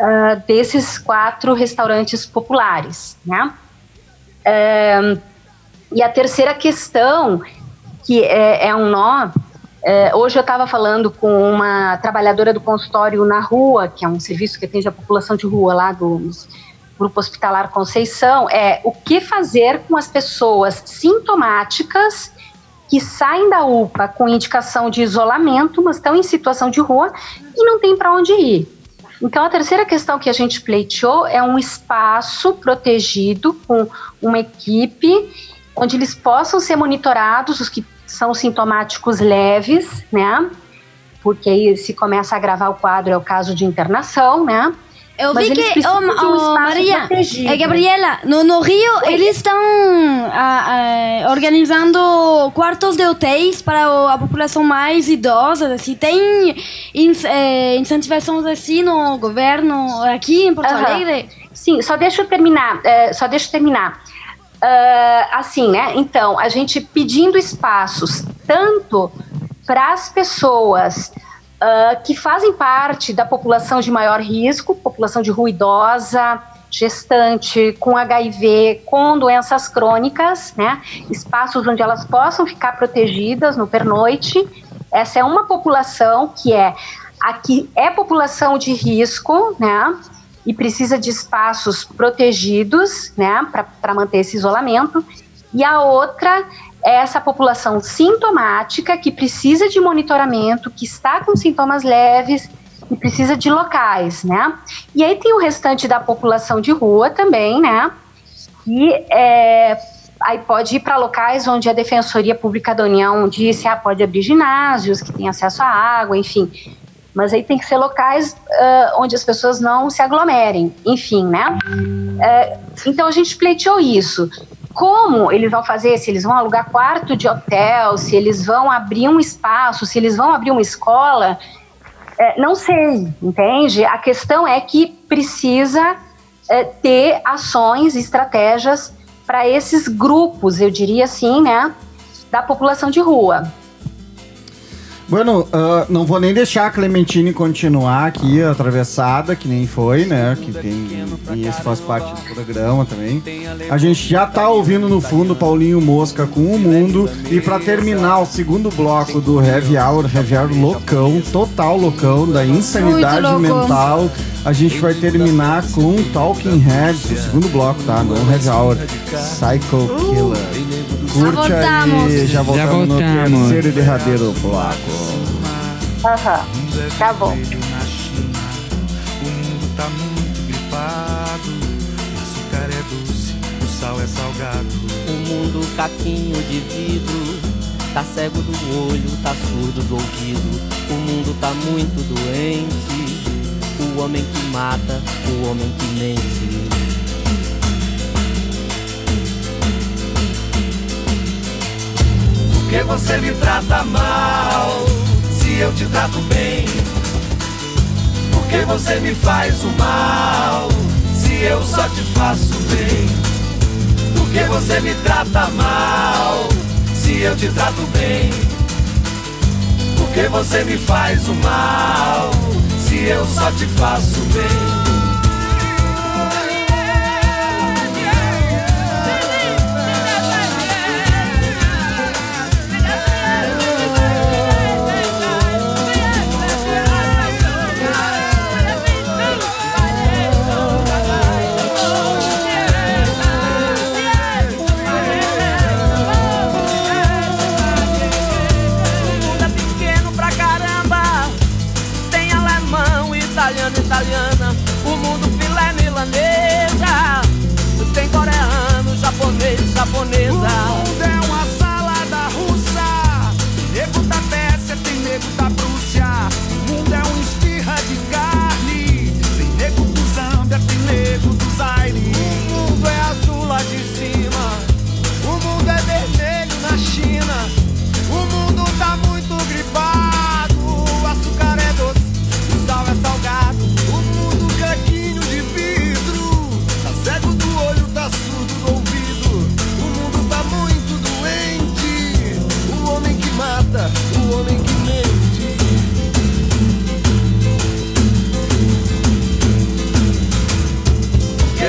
ah, desses quatro restaurantes populares, né? E a terceira questão, que é, é um nó, é, hoje eu estava falando com uma trabalhadora do consultório na rua, que é um serviço que atende a população de rua lá do Grupo Hospitalar Conceição, é o que fazer com as pessoas sintomáticas que saem da UPA com indicação de isolamento, mas estão em situação de rua e não tem para onde ir. Então, a terceira questão que a gente pleiteou é um espaço protegido com uma equipe onde eles possam ser monitorados, os que são sintomáticos leves, né? Porque aí se começa a agravar o quadro é o caso de internação, né? Eu Mas vi que, oh, um oh, Maria, protegido. é, Gabriela, no, no Rio eles estão ah, ah, organizando quartos de hotéis para o- a população mais idosa. Assim, tem ins- eh, incentivações assim no governo aqui em Porto. Alegre? Sim, só deixa eu terminar, é, só deixa eu terminar. ah, assim, né? Então, a gente pedindo espaços tanto para as pessoas ah, que fazem parte da população de maior risco, população de rua idosa, gestante, com HIV, com doenças crônicas, né? Espaços onde elas possam ficar protegidas no pernoite. Essa é uma população que é aqui é população de risco, né? E precisa de espaços protegidos, né? Para manter esse isolamento. E a outra é essa população sintomática que precisa de monitoramento, que está com sintomas leves e precisa de locais, né? E aí tem o restante da população de rua também, né? E é, aí pode ir para locais onde a Defensoria Pública da União disse, ah, pode abrir ginásios que têm acesso à água, enfim. Mas aí tem que ser locais ah, onde as pessoas não se aglomerem, enfim, né? É, então a gente pleiteou isso. Como eles vão fazer? Se eles vão alugar quarto de hotel, se eles vão abrir um espaço, se eles vão abrir uma escola, é, não sei, entende? A questão é que precisa é, ter ações, estratégias para esses grupos, eu diria assim, né, da população de rua. Bueno, ah, não vou nem deixar a Clementine continuar aqui atravessada, que nem foi, né? Que tem. E isso faz parte do programa também. A gente já tá ouvindo no fundo Paulinho Mosca com o mundo. E pra terminar o segundo bloco do Heavy Hour, Heavy Hour loucão, total loucão, da insanidade mental, a gente vai terminar com Talking Heads, o segundo bloco, tá? No Heavy Hour, Psycho Killer. Curte aí, voltamos. já voltamos, Já no voltamos. terceiro e derradeiro bloco. Aham, tá bom. O mundo tá muito gripado. O açúcar é doce, o sal é salgado. O mundo caquinho de vidro Tá cego do olho, tá surdo do ouvido O mundo tá muito doente O homem que mata, o homem que mente que você me trata mal se eu te trato bem? Por que você me faz o mal se eu só te faço bem? Por que você me trata mal se eu te trato bem? Por que você me faz o mal se eu só te faço bem?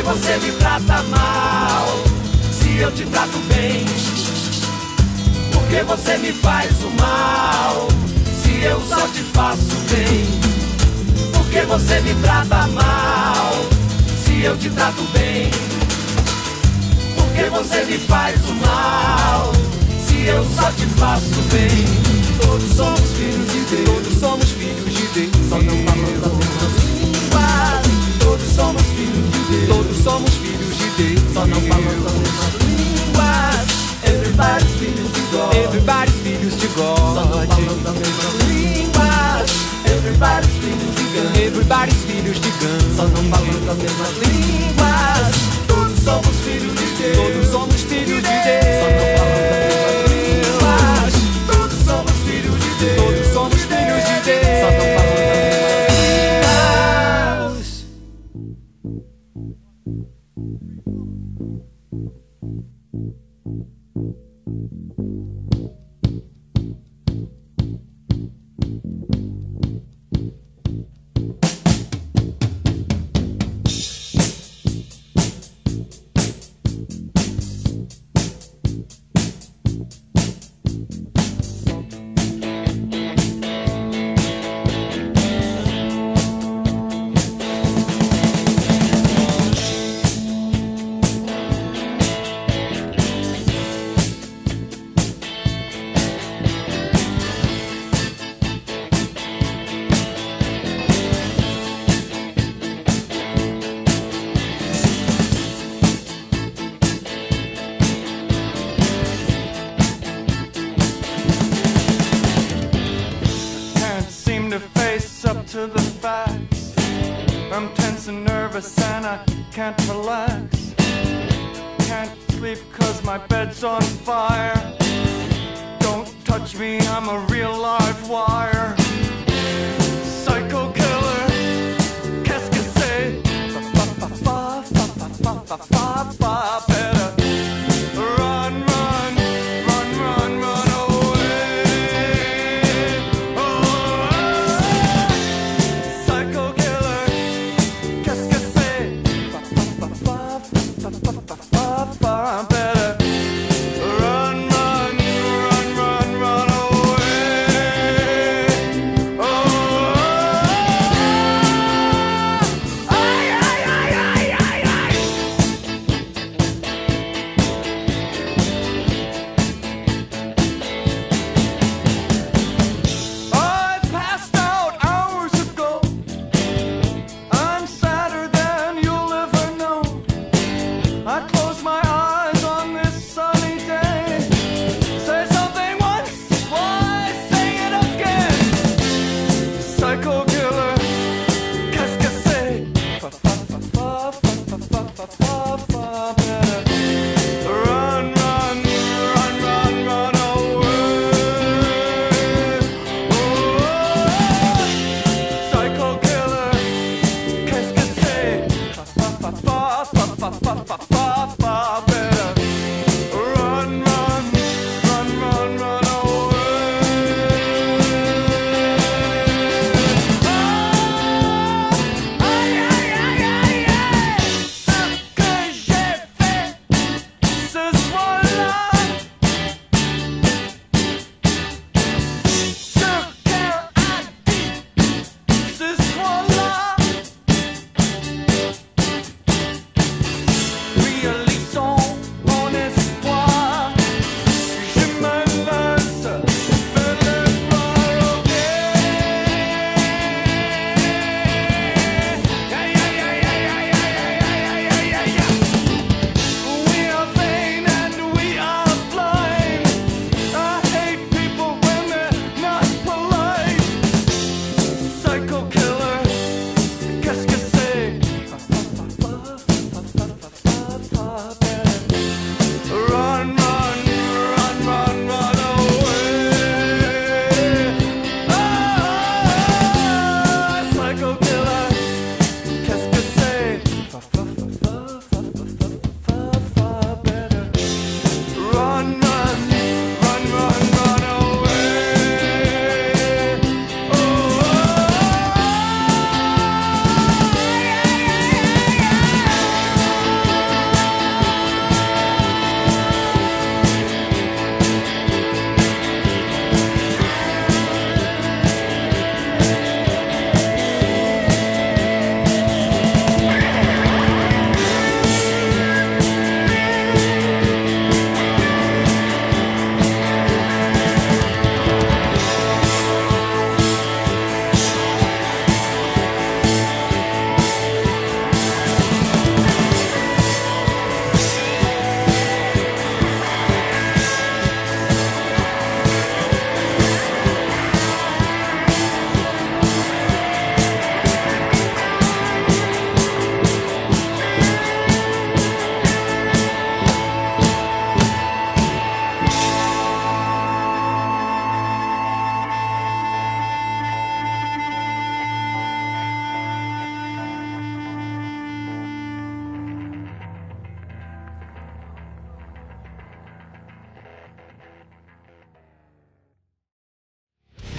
Você me trata mal se eu te trato bem? Por que você me faz o mal se eu só te faço bem? Por que você me trata mal se eu te trato bem? Por que você me faz o mal se eu só te faço bem? Todos somos filhos de Deus, todos somos filhos de Deus, só não falamos a mesma língua. Todos somos filhos de Deus, todos somos filhos de Deus, só não falamos as mesmas línguas. Everybody's filhos de God, everybody's filhos de God, só não falamos as mesmas línguas. Everybody's filhos de God, everybody's filhos de God, só não falamos as mesmas línguas. Todos somos filhos de Deus, todos somos filhos de Deus,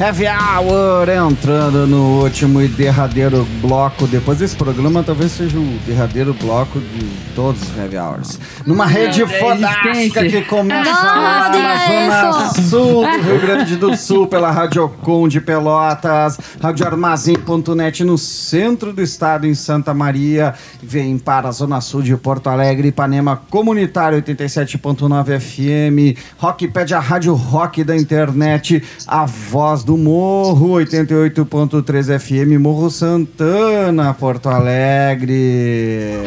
Heavy Hour entrando no último e derradeiro bloco. Depois desse programa, talvez seja o derradeiro bloco de todos os Heavy Hours. Numa rede é, que começa lá na Zona Sul do Rio Grande do Sul, pela Rádio Com de Pelotas, radioarmazém.net no centro do estado, em Santa Maria. Vem para a Zona Sul de Porto Alegre, Ipanema Comunitário 87.9 FM, Rock Pede a Rádio Rock da internet, a voz do do Morro, 88.3 FM, Morro Santana, Porto Alegre.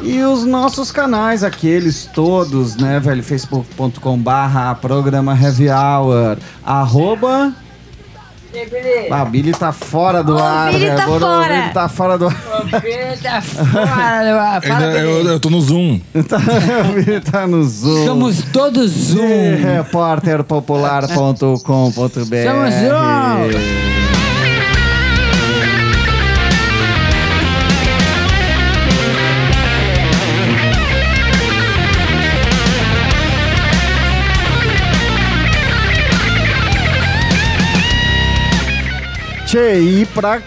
E os nossos canais, aqueles todos, né, velho? facebook.com barra programa Heavy Hour, arroba ah, o Billy tá fora do ar, Billy tá Agora O fora. Billy tá fora do ar. Tá fora do ar. Fala, Ainda- Billy. eu, eu tô no Zoom. Tá, o Billy tá no Zoom. Somos todos Zoom. repórterpopular.com.br Somos Zoom. Tchê, e pra,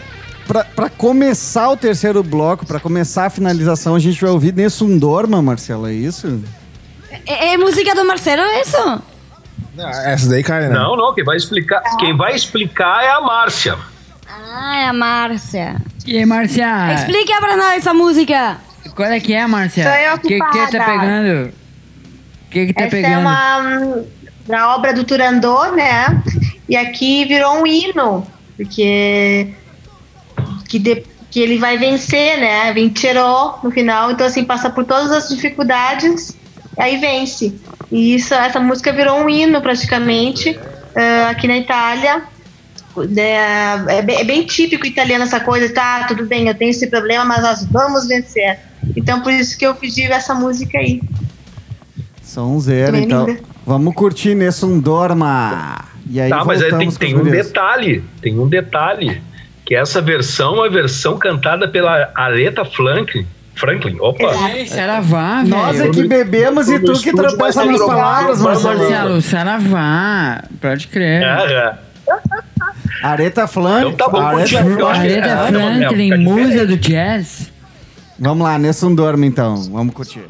pra, pra começar o terceiro bloco, pra começar a finalização, a gente vai ouvir Nessun Dorma, Marcela, é isso? É, é música do Marcelo isso? Essa daí cai, né? Não, não, quem vai explicar, quem vai explicar é a Márcia. Ah, é a Márcia. E aí, Márcia? Explica pra nós essa música. Qual é que é, Márcia? Sou eu O que, que tá pegando? O que que tá Essa pegando? é uma, uma obra do Turandot, né? E aqui virou um hino, porque que, de- que ele vai vencer, né? Vencerou no final, então assim, passa por todas as dificuldades, aí vence. E isso, essa música virou um hino praticamente eh, aqui na Itália. É, é bem, é bem típico italiano essa coisa, tá? Tudo bem, eu tenho esse problema, mas nós vamos vencer. Então por isso que eu pedi essa música aí. São zero, Bem então. linda. Vamos curtir Nessun Dorma. E aí tá, mas aí tem, tem um detalhe, tem um detalhe, que essa versão é uma versão cantada pela Aretha Franklin. Franklin, opa. Ei, Saravá, velho. Nós é que bebemos e tu que tropeça nas palavras, Marcelo. Marcelo, Saravá. Pode crer. É, Areta Franklin. Então tá bom, eu Ah, não, não, Franklin, musa do jazz. Vamos lá, Nessun Dorma então. Vamos curtir.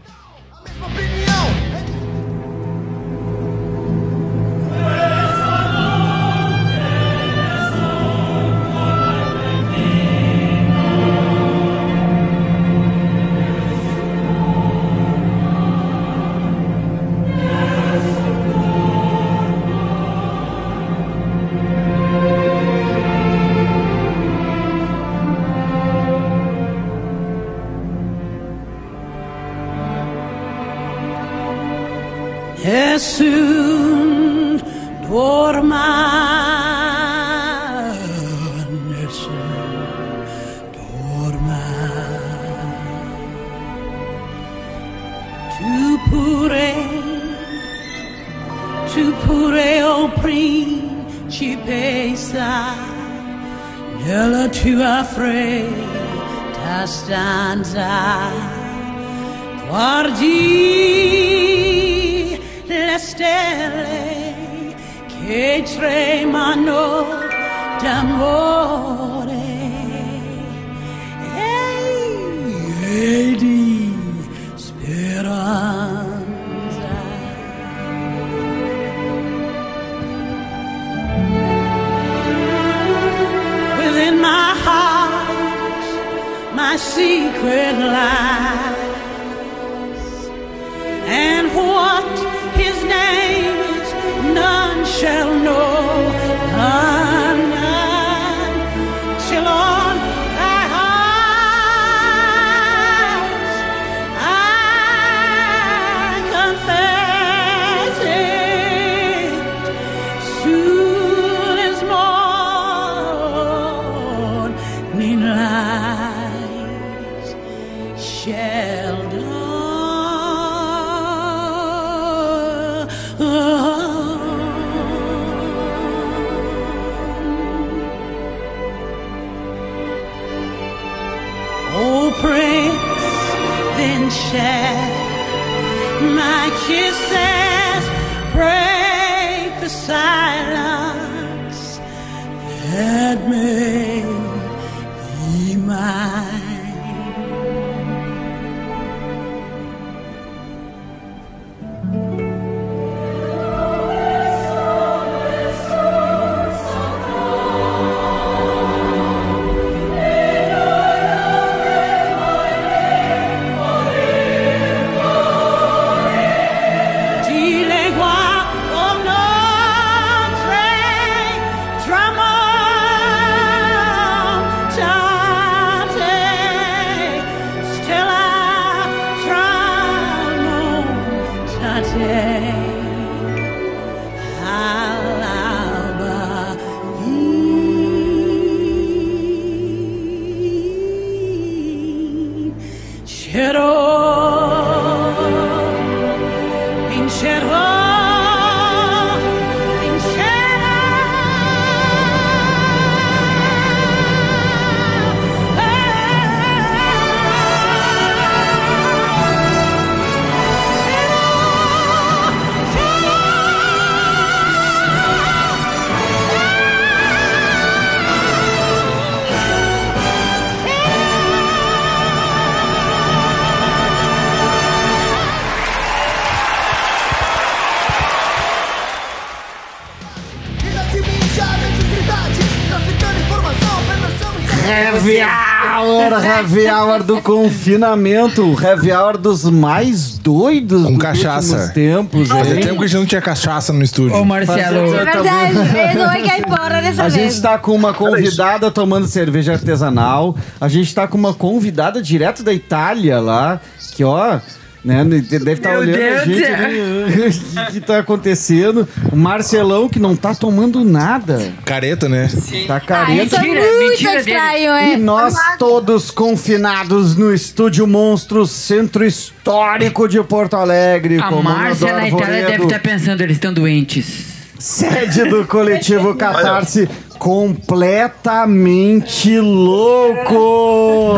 Heavy Hour do confinamento, Heavy Hour dos mais doidos Com dos cachaça. últimos tempos, Fazia hein? tempo que a gente não tinha cachaça no estúdio. Ô, Marcelo. É verdade, eu não ia embora dessa A vez. gente tá com uma convidada tomando cerveja artesanal. A gente tá com uma convidada direto da Itália lá, que ó, né, deve estar Meu olhando a Deus gente do céu. ali, o que, que tá acontecendo. O Marcelão que não tá tomando nada. Careta, né? Tá Ah, careta. isso é Mentira, muito mentira estranho, E é. nós todos confinados no Estúdio Monstro, centro histórico de Porto Alegre. A Márcia na Itália deve estar pensando, eles estão doentes. Sede do coletivo Catarse, completamente louco!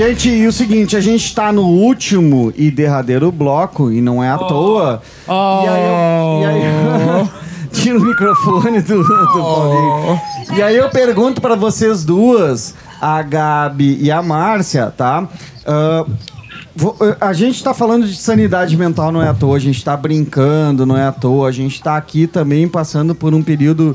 Gente, e o seguinte, a gente tá no último e derradeiro bloco, e não é à toa. E aí eu. E aí eu tira o microfone do, do Paulinho. E aí eu pergunto pra vocês duas, a Gabi e a Márcia, tá? Vo- a gente tá falando de sanidade mental, não é à toa, a gente tá brincando, não é à toa, a gente tá aqui também passando por um período.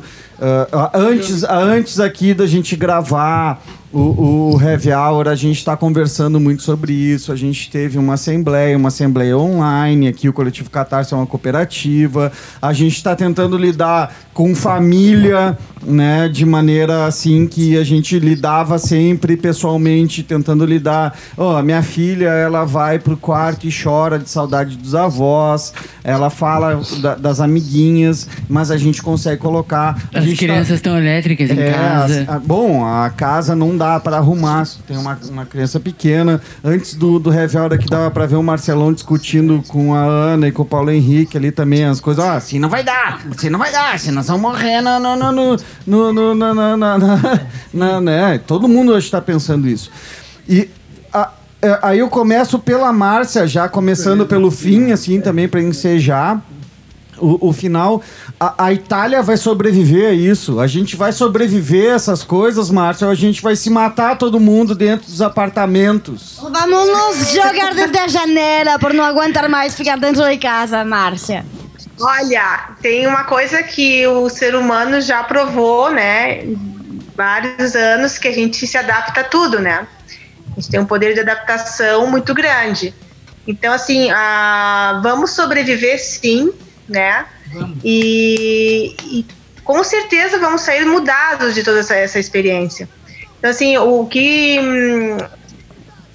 Ah, antes, antes aqui da gente gravar o, o Heavy Hour, a gente está conversando muito sobre isso. A gente teve uma assembleia, uma assembleia online aqui. O Coletivo Catarse é uma cooperativa. A gente está tentando lidar com família, né, de maneira assim que a gente lidava sempre pessoalmente, tentando lidar. Ó, a minha filha, ela vai pro quarto e chora de saudade dos avós. Ela fala da- das amiguinhas, mas a gente consegue colocar. A As tá- crianças estão elétricas em é, casa. as- a- bom, a casa não dá pra arrumar. Tem uma, uma criança pequena. Antes do, do Heavy Hour aqui dava pra ver o Marcelão discutindo com a Ana e com o Paulo Henrique ali também as coisas. Ah, assim não vai dar, assim não vai dar, assim nós vamos morrer no, no, no, no, no, no, na, na, na, na- na- né? Todo mundo hoje tá pensando isso. E a- é, aí eu começo pela Márcia, já começando pelo fim, assim, também pra ensejar o, o final. A, a Itália vai sobreviver a isso. A gente vai sobreviver a essas coisas, Márcia, ou a gente vai se matar todo mundo dentro dos apartamentos. Vamos nos jogar desde a janela por não aguentar mais ficar dentro de casa, Márcia. Olha, tem uma coisa que o ser humano já provou, né? Vários anos que a gente se adapta a tudo, né? A gente tem um poder de adaptação muito grande. Então, assim, ah, vamos sobreviver sim, né? E, e com certeza vamos sair mudados de toda essa, essa experiência. Então, assim, o que,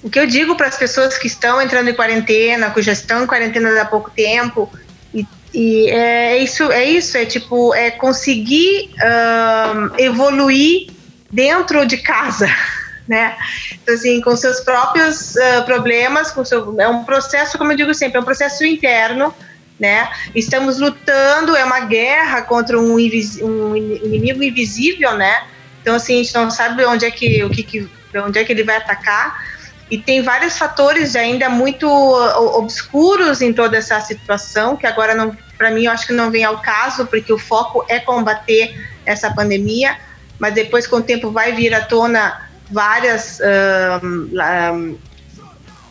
o que eu digo para as pessoas que estão entrando em quarentena, que já estão em quarentena há pouco tempo, e, e é isso, é isso, é tipo, é conseguir evoluir dentro de casa, né? Então, assim, com seus próprios ah, problemas, com seu, é um processo, como eu digo sempre, é um processo interno, né? Estamos lutando, é uma guerra contra um, um in- inimigo invisível, né? Então, assim, a gente não sabe onde é que, o que, que onde é que ele vai atacar. E tem vários fatores ainda muito obscuros em toda essa situação, que agora, não para mim, eu acho que não vem ao caso, porque o foco é combater essa pandemia, mas depois, com o tempo, vai vir à tona várias ahn, ahn,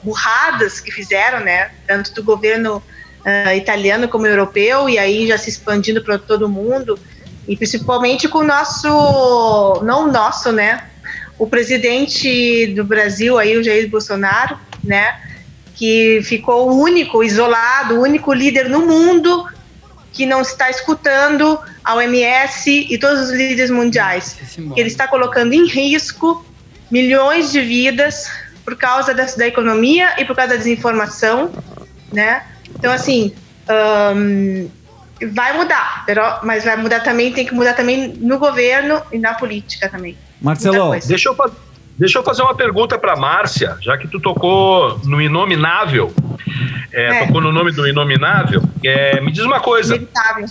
burradas que fizeram, né? Tanto do governo ah, italiano como europeu, e aí já se expandindo para todo mundo, e principalmente com o nosso, não o nosso, né? O presidente do Brasil, aí, o Jair Bolsonaro, né? Que ficou o único, isolado, o único líder no mundo que não está escutando a OMS e todos os líderes mundiais. Que ele está colocando em risco milhões de vidas, por causa da, da economia e por causa da desinformação, né? Então, assim, ahn, vai mudar, pero- mas vai mudar também, tem que mudar também no governo e na política também. Marcelo, Deixa eu, deixa eu fazer uma pergunta para Márcia, já que tu tocou no inominável, é, tocou no nome do inominável. é, me diz uma coisa,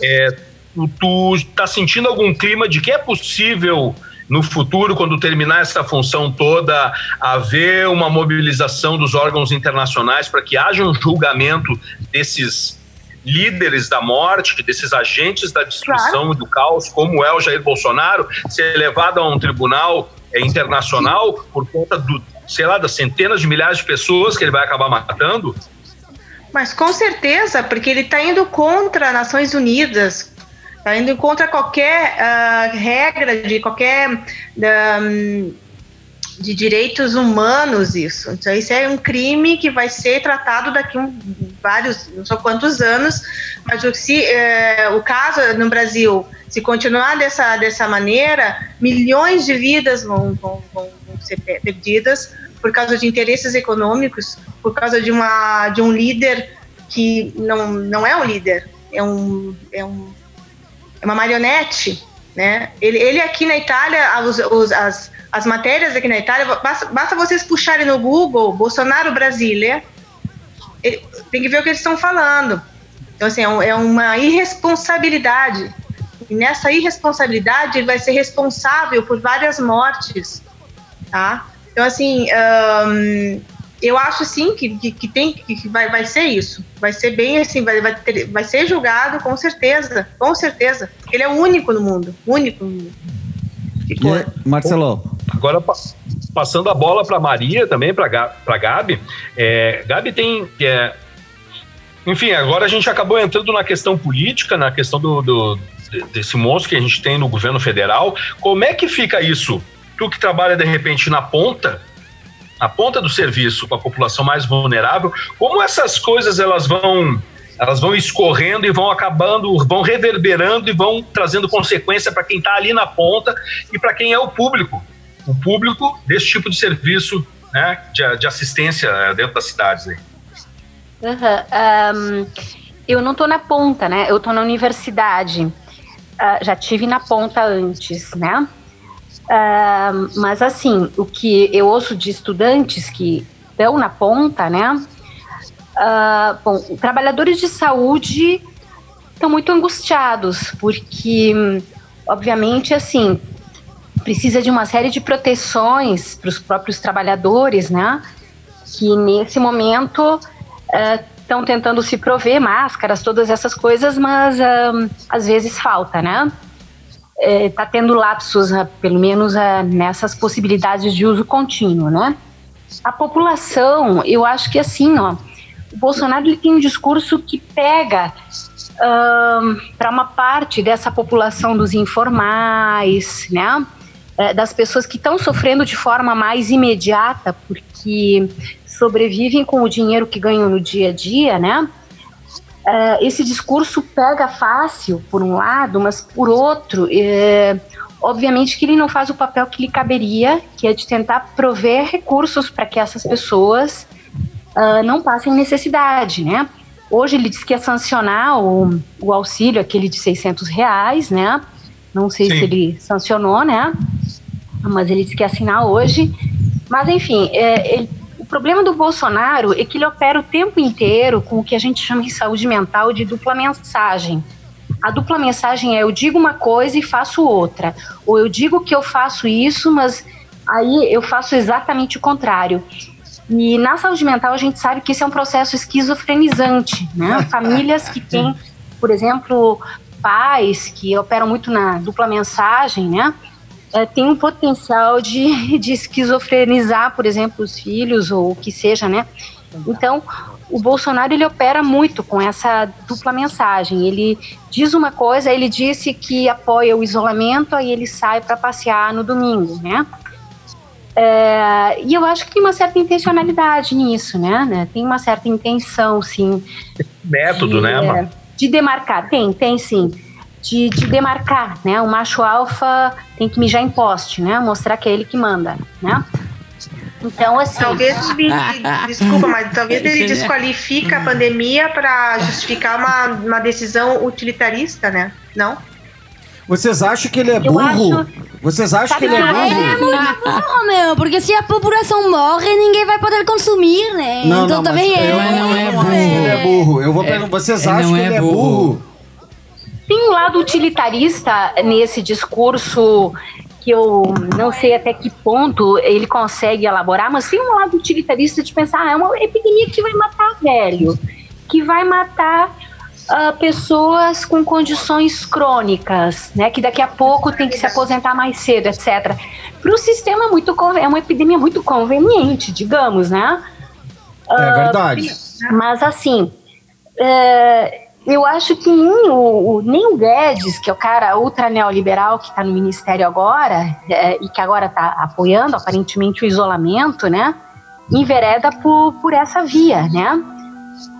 é, tu, tu tá sentindo algum clima de que é possível no futuro, quando terminar essa função toda, haver uma mobilização dos órgãos internacionais para que haja um julgamento desses líderes da morte, desses agentes da destruição e do caos, como é o Jair Bolsonaro, ser levado a um tribunal é, internacional por conta do, sei lá, das centenas de milhares de pessoas que ele vai acabar matando? Mas com certeza, porque ele está indo contra Nações Unidas, está indo contra qualquer ah, regra de qualquer ah, de direitos humanos isso. Então isso é um crime que vai ser tratado daqui um, vários, não sei quantos anos, mas o, se, eh, o caso no Brasil, se continuar dessa, dessa maneira, milhões de vidas vão, vão, vão, ser pe- perdidas por causa de interesses econômicos, por causa de, uma, de um líder que não, não é um líder, é, um, é, um, uma marionete. Né? Ele, ele aqui na Itália, os, os- as, as matérias aqui na Itália, basta, basta vocês puxarem no Google Bolsonaro Brasília, ele- tem que ver o que eles estão falando. Então, assim, é, um- é uma irresponsabilidade. E nessa irresponsabilidade, ele vai ser responsável por várias mortes, tá? Então, assim, eu acho, sim, que, que, que tem, que vai, vai ser isso. Vai ser bem assim, vai, vai, ter- vai ser julgado, com certeza, com certeza. Ele é o único no mundo, único no mundo. e Marcelo, Agora, pa- passando a bola para Maria também, para para Gabi. É, Gabi tem. é, enfim, agora a gente acabou entrando na questão política, na questão do, do- de- desse monstro que a gente tem no governo federal. Como é que fica isso? Tu que trabalha de repente na ponta, na ponta do serviço com a população mais vulnerável, como essas coisas elas vão elas vão escorrendo e vão acabando, vão reverberando e vão trazendo consequência para quem está ali na ponta e para quem é o público, o público desse tipo de serviço né, de, de assistência eh, dentro das cidades. Aí. Aham, ahn, eu não tô na ponta, né? Eu tô na universidade. Ah, já tive na ponta antes, né? Ahn, mas assim, o que eu ouço de estudantes que estão na ponta, né? Ah, bom, trabalhadores de saúde estão muito angustiados, porque, obviamente, assim, precisa de uma série de proteções para os próprios trabalhadores, né? Que nesse momento estão tentando se prover máscaras, todas essas coisas, mas às vezes falta, né? Está tendo lapsos, ah, pelo menos ah, nessas possibilidades de uso contínuo, né? A população, eu acho que assim, ó, o Bolsonaro ele tem um discurso que pega para uma parte dessa população dos informais, né? Eh, das pessoas que estão sofrendo de forma mais imediata, porque sobrevivem com o dinheiro que ganham no dia a dia, né? Eh, esse discurso pega fácil, por um lado, mas por outro, eh, obviamente que ele não faz o papel que lhe caberia, que é de tentar prover recursos para que essas pessoas ah, não passem necessidade, né? Hoje ele diz que ia sancionar o, o auxílio, aquele de 600 reais, né? Não sei se ele sancionou, né? Mas ele disse que ia assinar hoje. Mas, enfim, é, ele- problema do Bolsonaro é que ele opera o tempo inteiro com o que a gente chama em saúde mental de dupla mensagem. A dupla mensagem é eu digo uma coisa e faço outra. Ou eu digo que eu faço isso, mas aí eu faço exatamente o contrário. E na saúde mental a gente sabe que esse é um processo esquizofrenizante, né? Famílias que têm, por exemplo, pais que operam muito na dupla mensagem, né? Eh, tem um potencial de, de esquizofrenizar, por exemplo, os filhos ou o que seja, né? Então, o Bolsonaro ele opera muito com essa dupla mensagem. Ele diz uma coisa, ele disse que apoia o isolamento, aí ele sai para passear no domingo, né? É, e eu acho que tem uma certa intencionalidade nisso, né? né? Tem uma certa intenção, sim, Método, de, né, é, mano? de demarcar. Tem, tem sim. De, de demarcar, né? O macho alfa tem que mijar em poste, né? Mostrar que é ele que manda, né? Então, assim. Talvez ele, desculpa, mas talvez ele desqualifica a pandemia para justificar uma, uma decisão utilitarista, né? Não? Vocês acham que ele é burro? Vocês acham que ele é Ele é burro? muito burro, meu, porque se a população morre, ninguém vai poder consumir, né? Não, então não, também mas é. eu não acho que ele é burro. Eu vou perguntar, vocês ele acham que é ele é burro. Tem um lado utilitarista nesse discurso que eu não sei até que ponto ele consegue elaborar, mas tem um lado utilitarista de pensar, ah, é uma epidemia que vai matar velho, que vai matar ah, pessoas com condições crônicas, né, que daqui a pouco tem que se aposentar mais cedo, etc. Para o sistema é muito é uma epidemia muito conveniente, digamos, né? É verdade. Mas assim, é, eu acho que nem o, nem o Guedes, que é o cara ultra neoliberal que está no ministério agora, é, e que agora está apoiando aparentemente o isolamento, né? Envereda por, por essa via, né?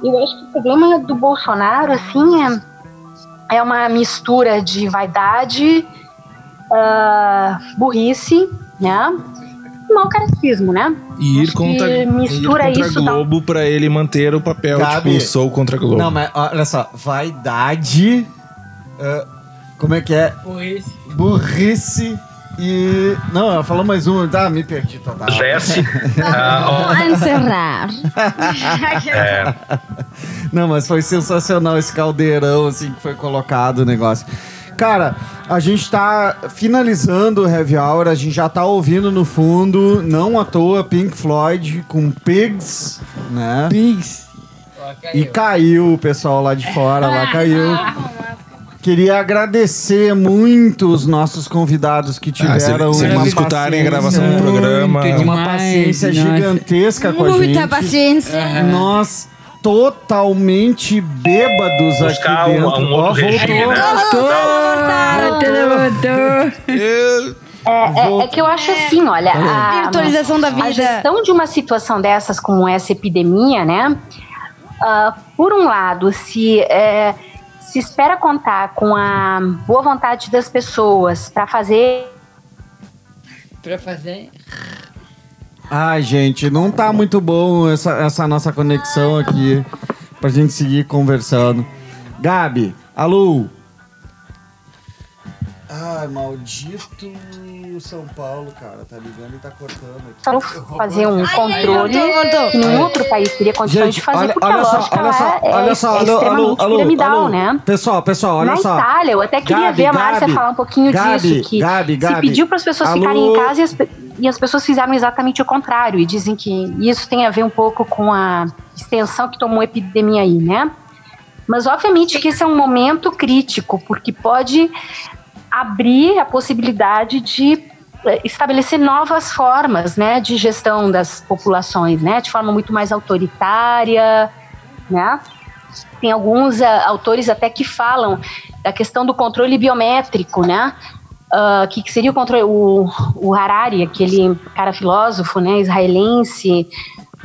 Eu acho que o problema do Bolsonaro, assim, é, é uma mistura de vaidade, ah, burrice, né? Mau caratismo, né? E ir Acho contra, que ir mistura contra isso a um- Globo pra ele manter o papel, Gabi. tipo, sou contra a Globo. Não, mas olha só, vaidade. ah, como é que é? Burrice. Burrice e. Não, ela falou mais um. Ah, me perdi total. Jesse. ah, A encerrar. é, Não, mas foi sensacional esse caldeirão, assim, que foi colocado o negócio. Cara, a gente tá finalizando o Heavy Hour, a gente já tá ouvindo no fundo, não à toa, Pink Floyd com Pigs, né? Pigs. E caiu o pessoal lá de fora, lá caiu. Queria agradecer muito os nossos convidados que Ah, se- tiveram se eles uma escutarem a paciência- gravação do programa- Muito uma demais, paciência nossa. gigantesca com a gente. Muita paciência. Nós totalmente bêbados Buscar aqui um- dentro. um Ó, regime, voltou. né? É, é- é que eu acho assim, olha, a, Virtualização da a vida. gestão de uma situação dessas como essa epidemia, né? ah, por um lado, se é, se espera contar com a boa vontade das pessoas para fazer Pra fazer. Ai, gente, não tá muito bom essa, essa nossa conexão aqui pra gente seguir conversando. Gabi, alô? Ai, maldito São Paulo, cara. Tá ligando e tá cortando aqui. só fazer um controle que nenhum outro país teria condições Gente, de fazer, olha, porque olha a só, lógica olha só, é, olha só, é alô, alô, extremamente alô, piramidal, alô. né? Pessoal, pessoal, olha Na só. Itália, eu até queria Gabi, ver a Márcia Gabi, falar um pouquinho Gabi, disso, que Gabi, se pediu para as pessoas Alô? ficarem em casa e as, e as pessoas fizeram exatamente o contrário, e dizem que isso tem a ver um pouco com a extensão que tomou a epidemia aí, né? Mas obviamente que esse é um momento crítico, porque pode abrir a possibilidade de eh, estabelecer novas formas, né, de gestão das populações, né, de forma muito mais autoritária, né? Tem alguns ah, autores até que falam da questão do controle biométrico, né? Ah, que, que seria o controle, o, o Harari, aquele cara filósofo, né, israelense.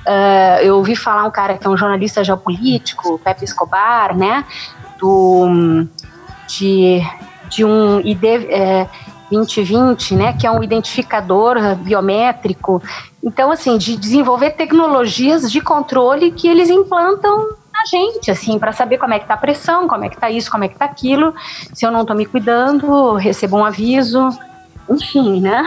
ah, eu ouvi falar um cara que é um jornalista geopolítico, Pepe Escobar, né? Do de, de um ID é, 2020, né, que é um identificador biométrico. Então, assim, de desenvolver tecnologias de controle que eles implantam na gente, assim, para saber como é que tá a pressão, como é que tá isso, como é que tá aquilo. Se eu não tô me cuidando, recebo um aviso. Enfim, né?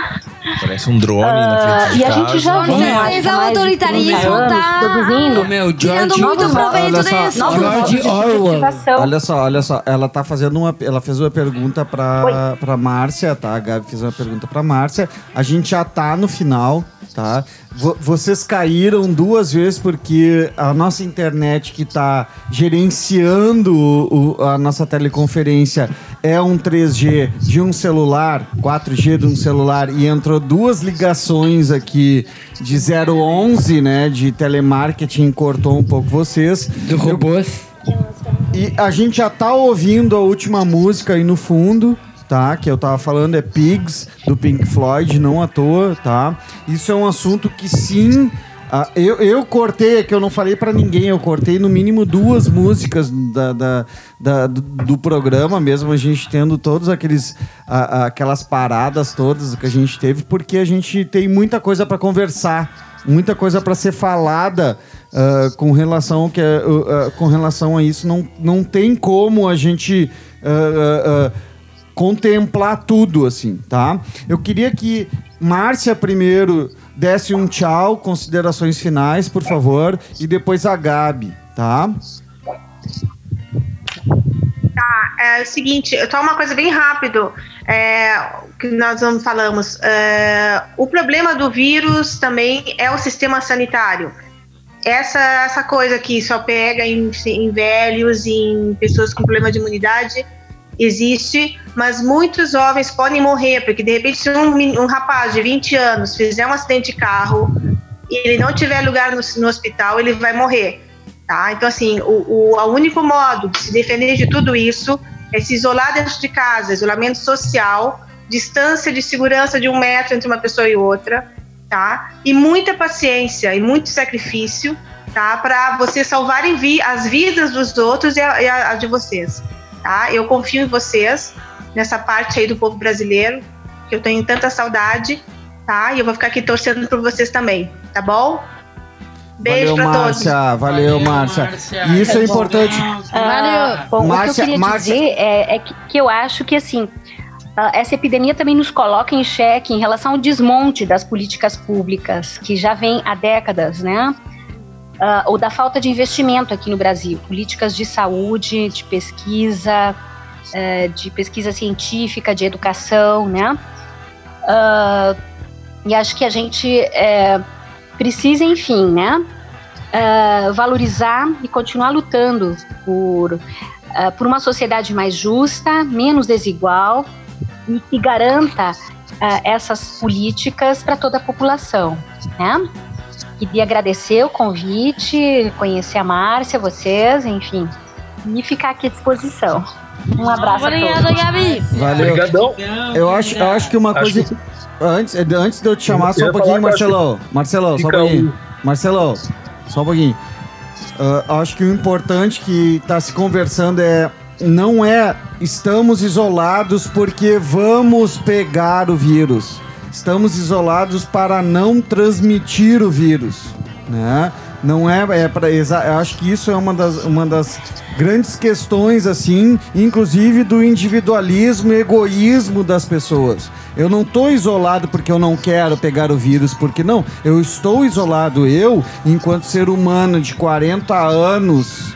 Parece um drone na Ah, frente de e a gente já acho, Mas o de autoritarismo 30 anos tá produzindo Meu, George muito proveito olha só, disso. novos George Orwell. Olha só, olha só, ela tá fazendo uma. Ela fez uma pergunta pra, pra Márcia, tá? A Gabi fez uma pergunta pra Márcia. A gente já tá no final, tá? Vo- vocês caíram duas vezes porque a nossa internet que tá gerenciando o- o- a nossa teleconferência é um 3G de um celular, 4G de um celular, e entrou duas ligações aqui de 011, né? De telemarketing, cortou um pouco vocês. Do robôs. E a gente já tá ouvindo a última música aí no fundo, tá? Que eu tava falando é Pigs, do Pink Floyd, não à toa, tá? Isso é um assunto que sim. ah, eu, eu cortei, é que eu não falei pra ninguém, eu cortei no mínimo duas músicas da, da- da- do, do programa, mesmo a gente tendo todos aqueles ah, ah, aquelas paradas todas que a gente teve, porque a gente tem muita coisa pra conversar muita coisa para ser falada ah, com relação que uh, uh, com relação a isso. Não, não tem como a gente ah, ah, ah, contemplar tudo assim, tá? Eu queria que Márcia primeiro desse um tchau, considerações finais, por favor, e depois a Gabi, tá? Tá, é o seguinte, só uma coisa bem rápido é, que nós vamos falamos. É, o problema do vírus também é o sistema sanitário. Essa, essa coisa que só pega em, em velhos, em pessoas com problema de imunidade, existe, mas muitos jovens podem morrer, porque de repente se um, um rapaz de 20 anos fizer um acidente de carro e ele não tiver lugar no, no hospital, ele vai morrer. Tá? Então, assim, o, o, o único modo de se defender de tudo isso é se isolar dentro de casa, isolamento social, distância de segurança de um metro entre uma pessoa e outra, tá? E muita paciência e muito sacrifício, tá? Para vocês salvarem vi as vidas dos outros e a, e a de vocês, tá? Eu confio em vocês, nessa parte aí do povo brasileiro, que eu tenho tanta saudade, tá? E eu vou ficar aqui torcendo por vocês também, tá bom? Beijo valeu, pra todos. Márcia. Valeu, Márcia. E isso é importante. Ah, bom, o que Márcia- eu queria Márcia- dizer é, é que, que eu acho que assim ah, essa epidemia também nos coloca em xeque em relação ao desmonte das políticas públicas que já vem há décadas, né? Ah, ou da falta de investimento aqui no Brasil, políticas de saúde, de pesquisa, eh, de pesquisa científica, de educação, né? Ah, e acho que a gente eh, precisa, enfim, né? ah, valorizar e continuar lutando por, por uma sociedade mais justa, menos desigual e que garanta essas políticas para toda a população, né? Queria agradecer o convite, conhecer a Márcia, vocês, enfim, e ficar aqui à disposição. Um abraço Obrigada, a todos. Gabi. Valeu. Obrigadão. Eu acho, eu acho que uma Acho coisa. Antes, antes de eu te chamar, Eu só um pouquinho, falar que Marcelo. Marcelo, só um pouquinho. Marcelo, só um pouquinho. Ah, acho que o importante que está se conversando é. Não é estamos isolados porque vamos pegar o vírus. Estamos isolados para não transmitir o vírus, né? Não é, é para acho que isso é uma das, uma das grandes questões assim, inclusive do individualismo egoísmo das pessoas. Eu não estou isolado porque eu não quero pegar o vírus, porque não, eu estou isolado eu enquanto ser humano de 40 anos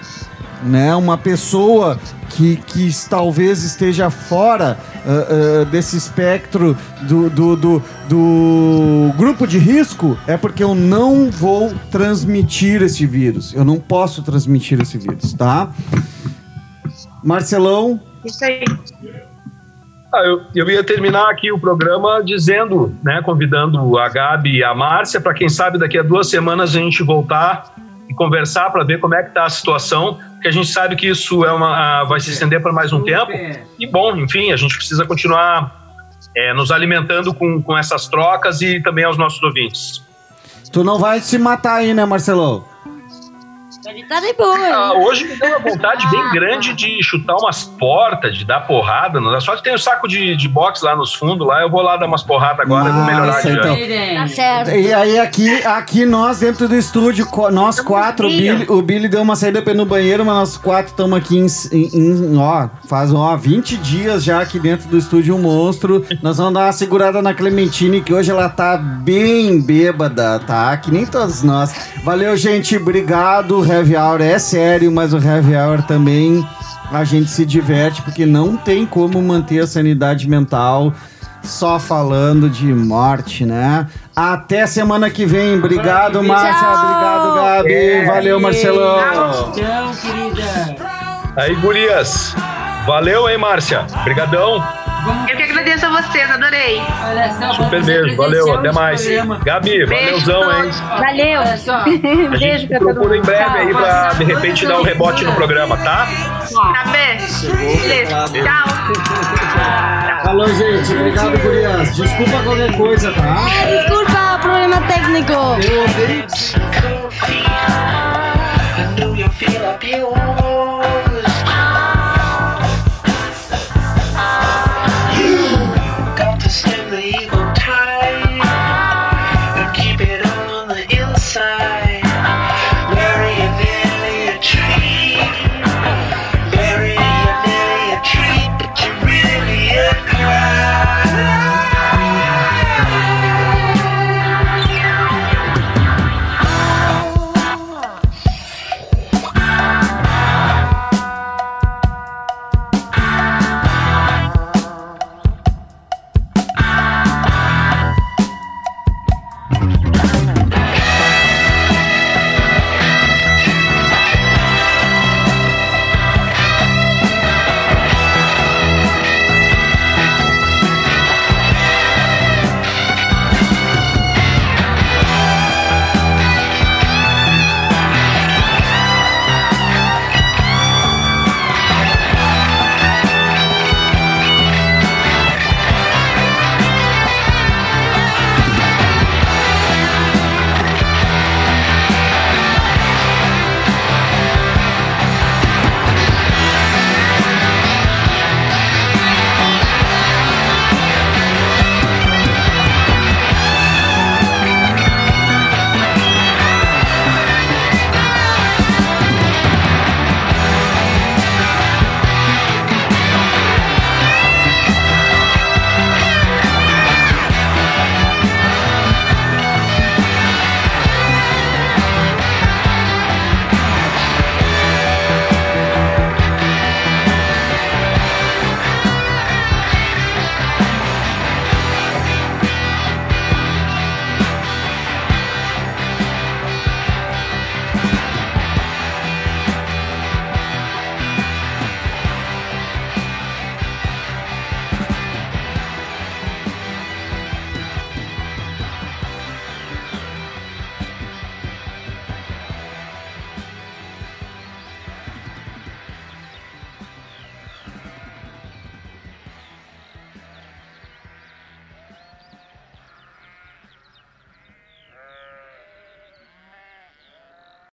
né? Uma pessoa que, que talvez esteja fora ah, ah, desse espectro do, do, do, do grupo de risco é porque eu não vou transmitir esse vírus. Eu não posso transmitir esse vírus, tá? Marcelão, Isso aí. Ah, eu, eu ia terminar aqui o programa dizendo, né, convidando a Gabi e a Márcia para quem sabe daqui a duas semanas a gente voltar e conversar para ver como é que está a situação, porque a gente sabe que isso é uma, vai se estender por mais um tempo. E bom, enfim, a gente precisa continuar é, nos alimentando com, com essas trocas e também aos nossos ouvintes. tu não vai se matar aí, né, Marcelão? Ele tá de boa. Ah, hoje me deu uma vontade bem grande de chutar umas portas, de dar porrada. Não é só que tem o saco de, de boxe lá nos fundos, lá eu vou lá dar umas porradas agora e vou melhorar então. Tá certo. E aí aqui, aqui nós dentro do estúdio, nós quatro, o Billy, o Billy deu uma saída pra ir no banheiro, mas nós quatro estamos aqui em, em- em- ó, faz ó, 20 dias já aqui dentro do estúdio um monstro. Nós vamos dar uma segurada na Clementine, que hoje ela tá bem bêbada, tá? Que nem todos nós. Valeu, gente, obrigado. Heavy Hour é sério, mas o Heavy Hour também a gente se diverte, porque não tem como manter a sanidade mental só falando de morte, né? Até semana que vem. Obrigado, Márcia. Obrigado, Gabi. É. Valeu, Marcelão. Aí, gurias. Valeu, hein, Márcia? Brigadão. Eu que agradeço a vocês, adorei. Olha só, Super mesmo, valeu, até mais. Problema. Gabi, Beijo, valeuzão, hein? Valeu. Olha só. A Beijo pra procura em breve tchau, aí pra de repente dar um rebote no programa, tá? Tá bem? Beijo, Tchau. tchau. Falou, gente. Obrigado, Gurias. Desculpa qualquer coisa, tá? É, desculpa, problema técnico. Eu odeio.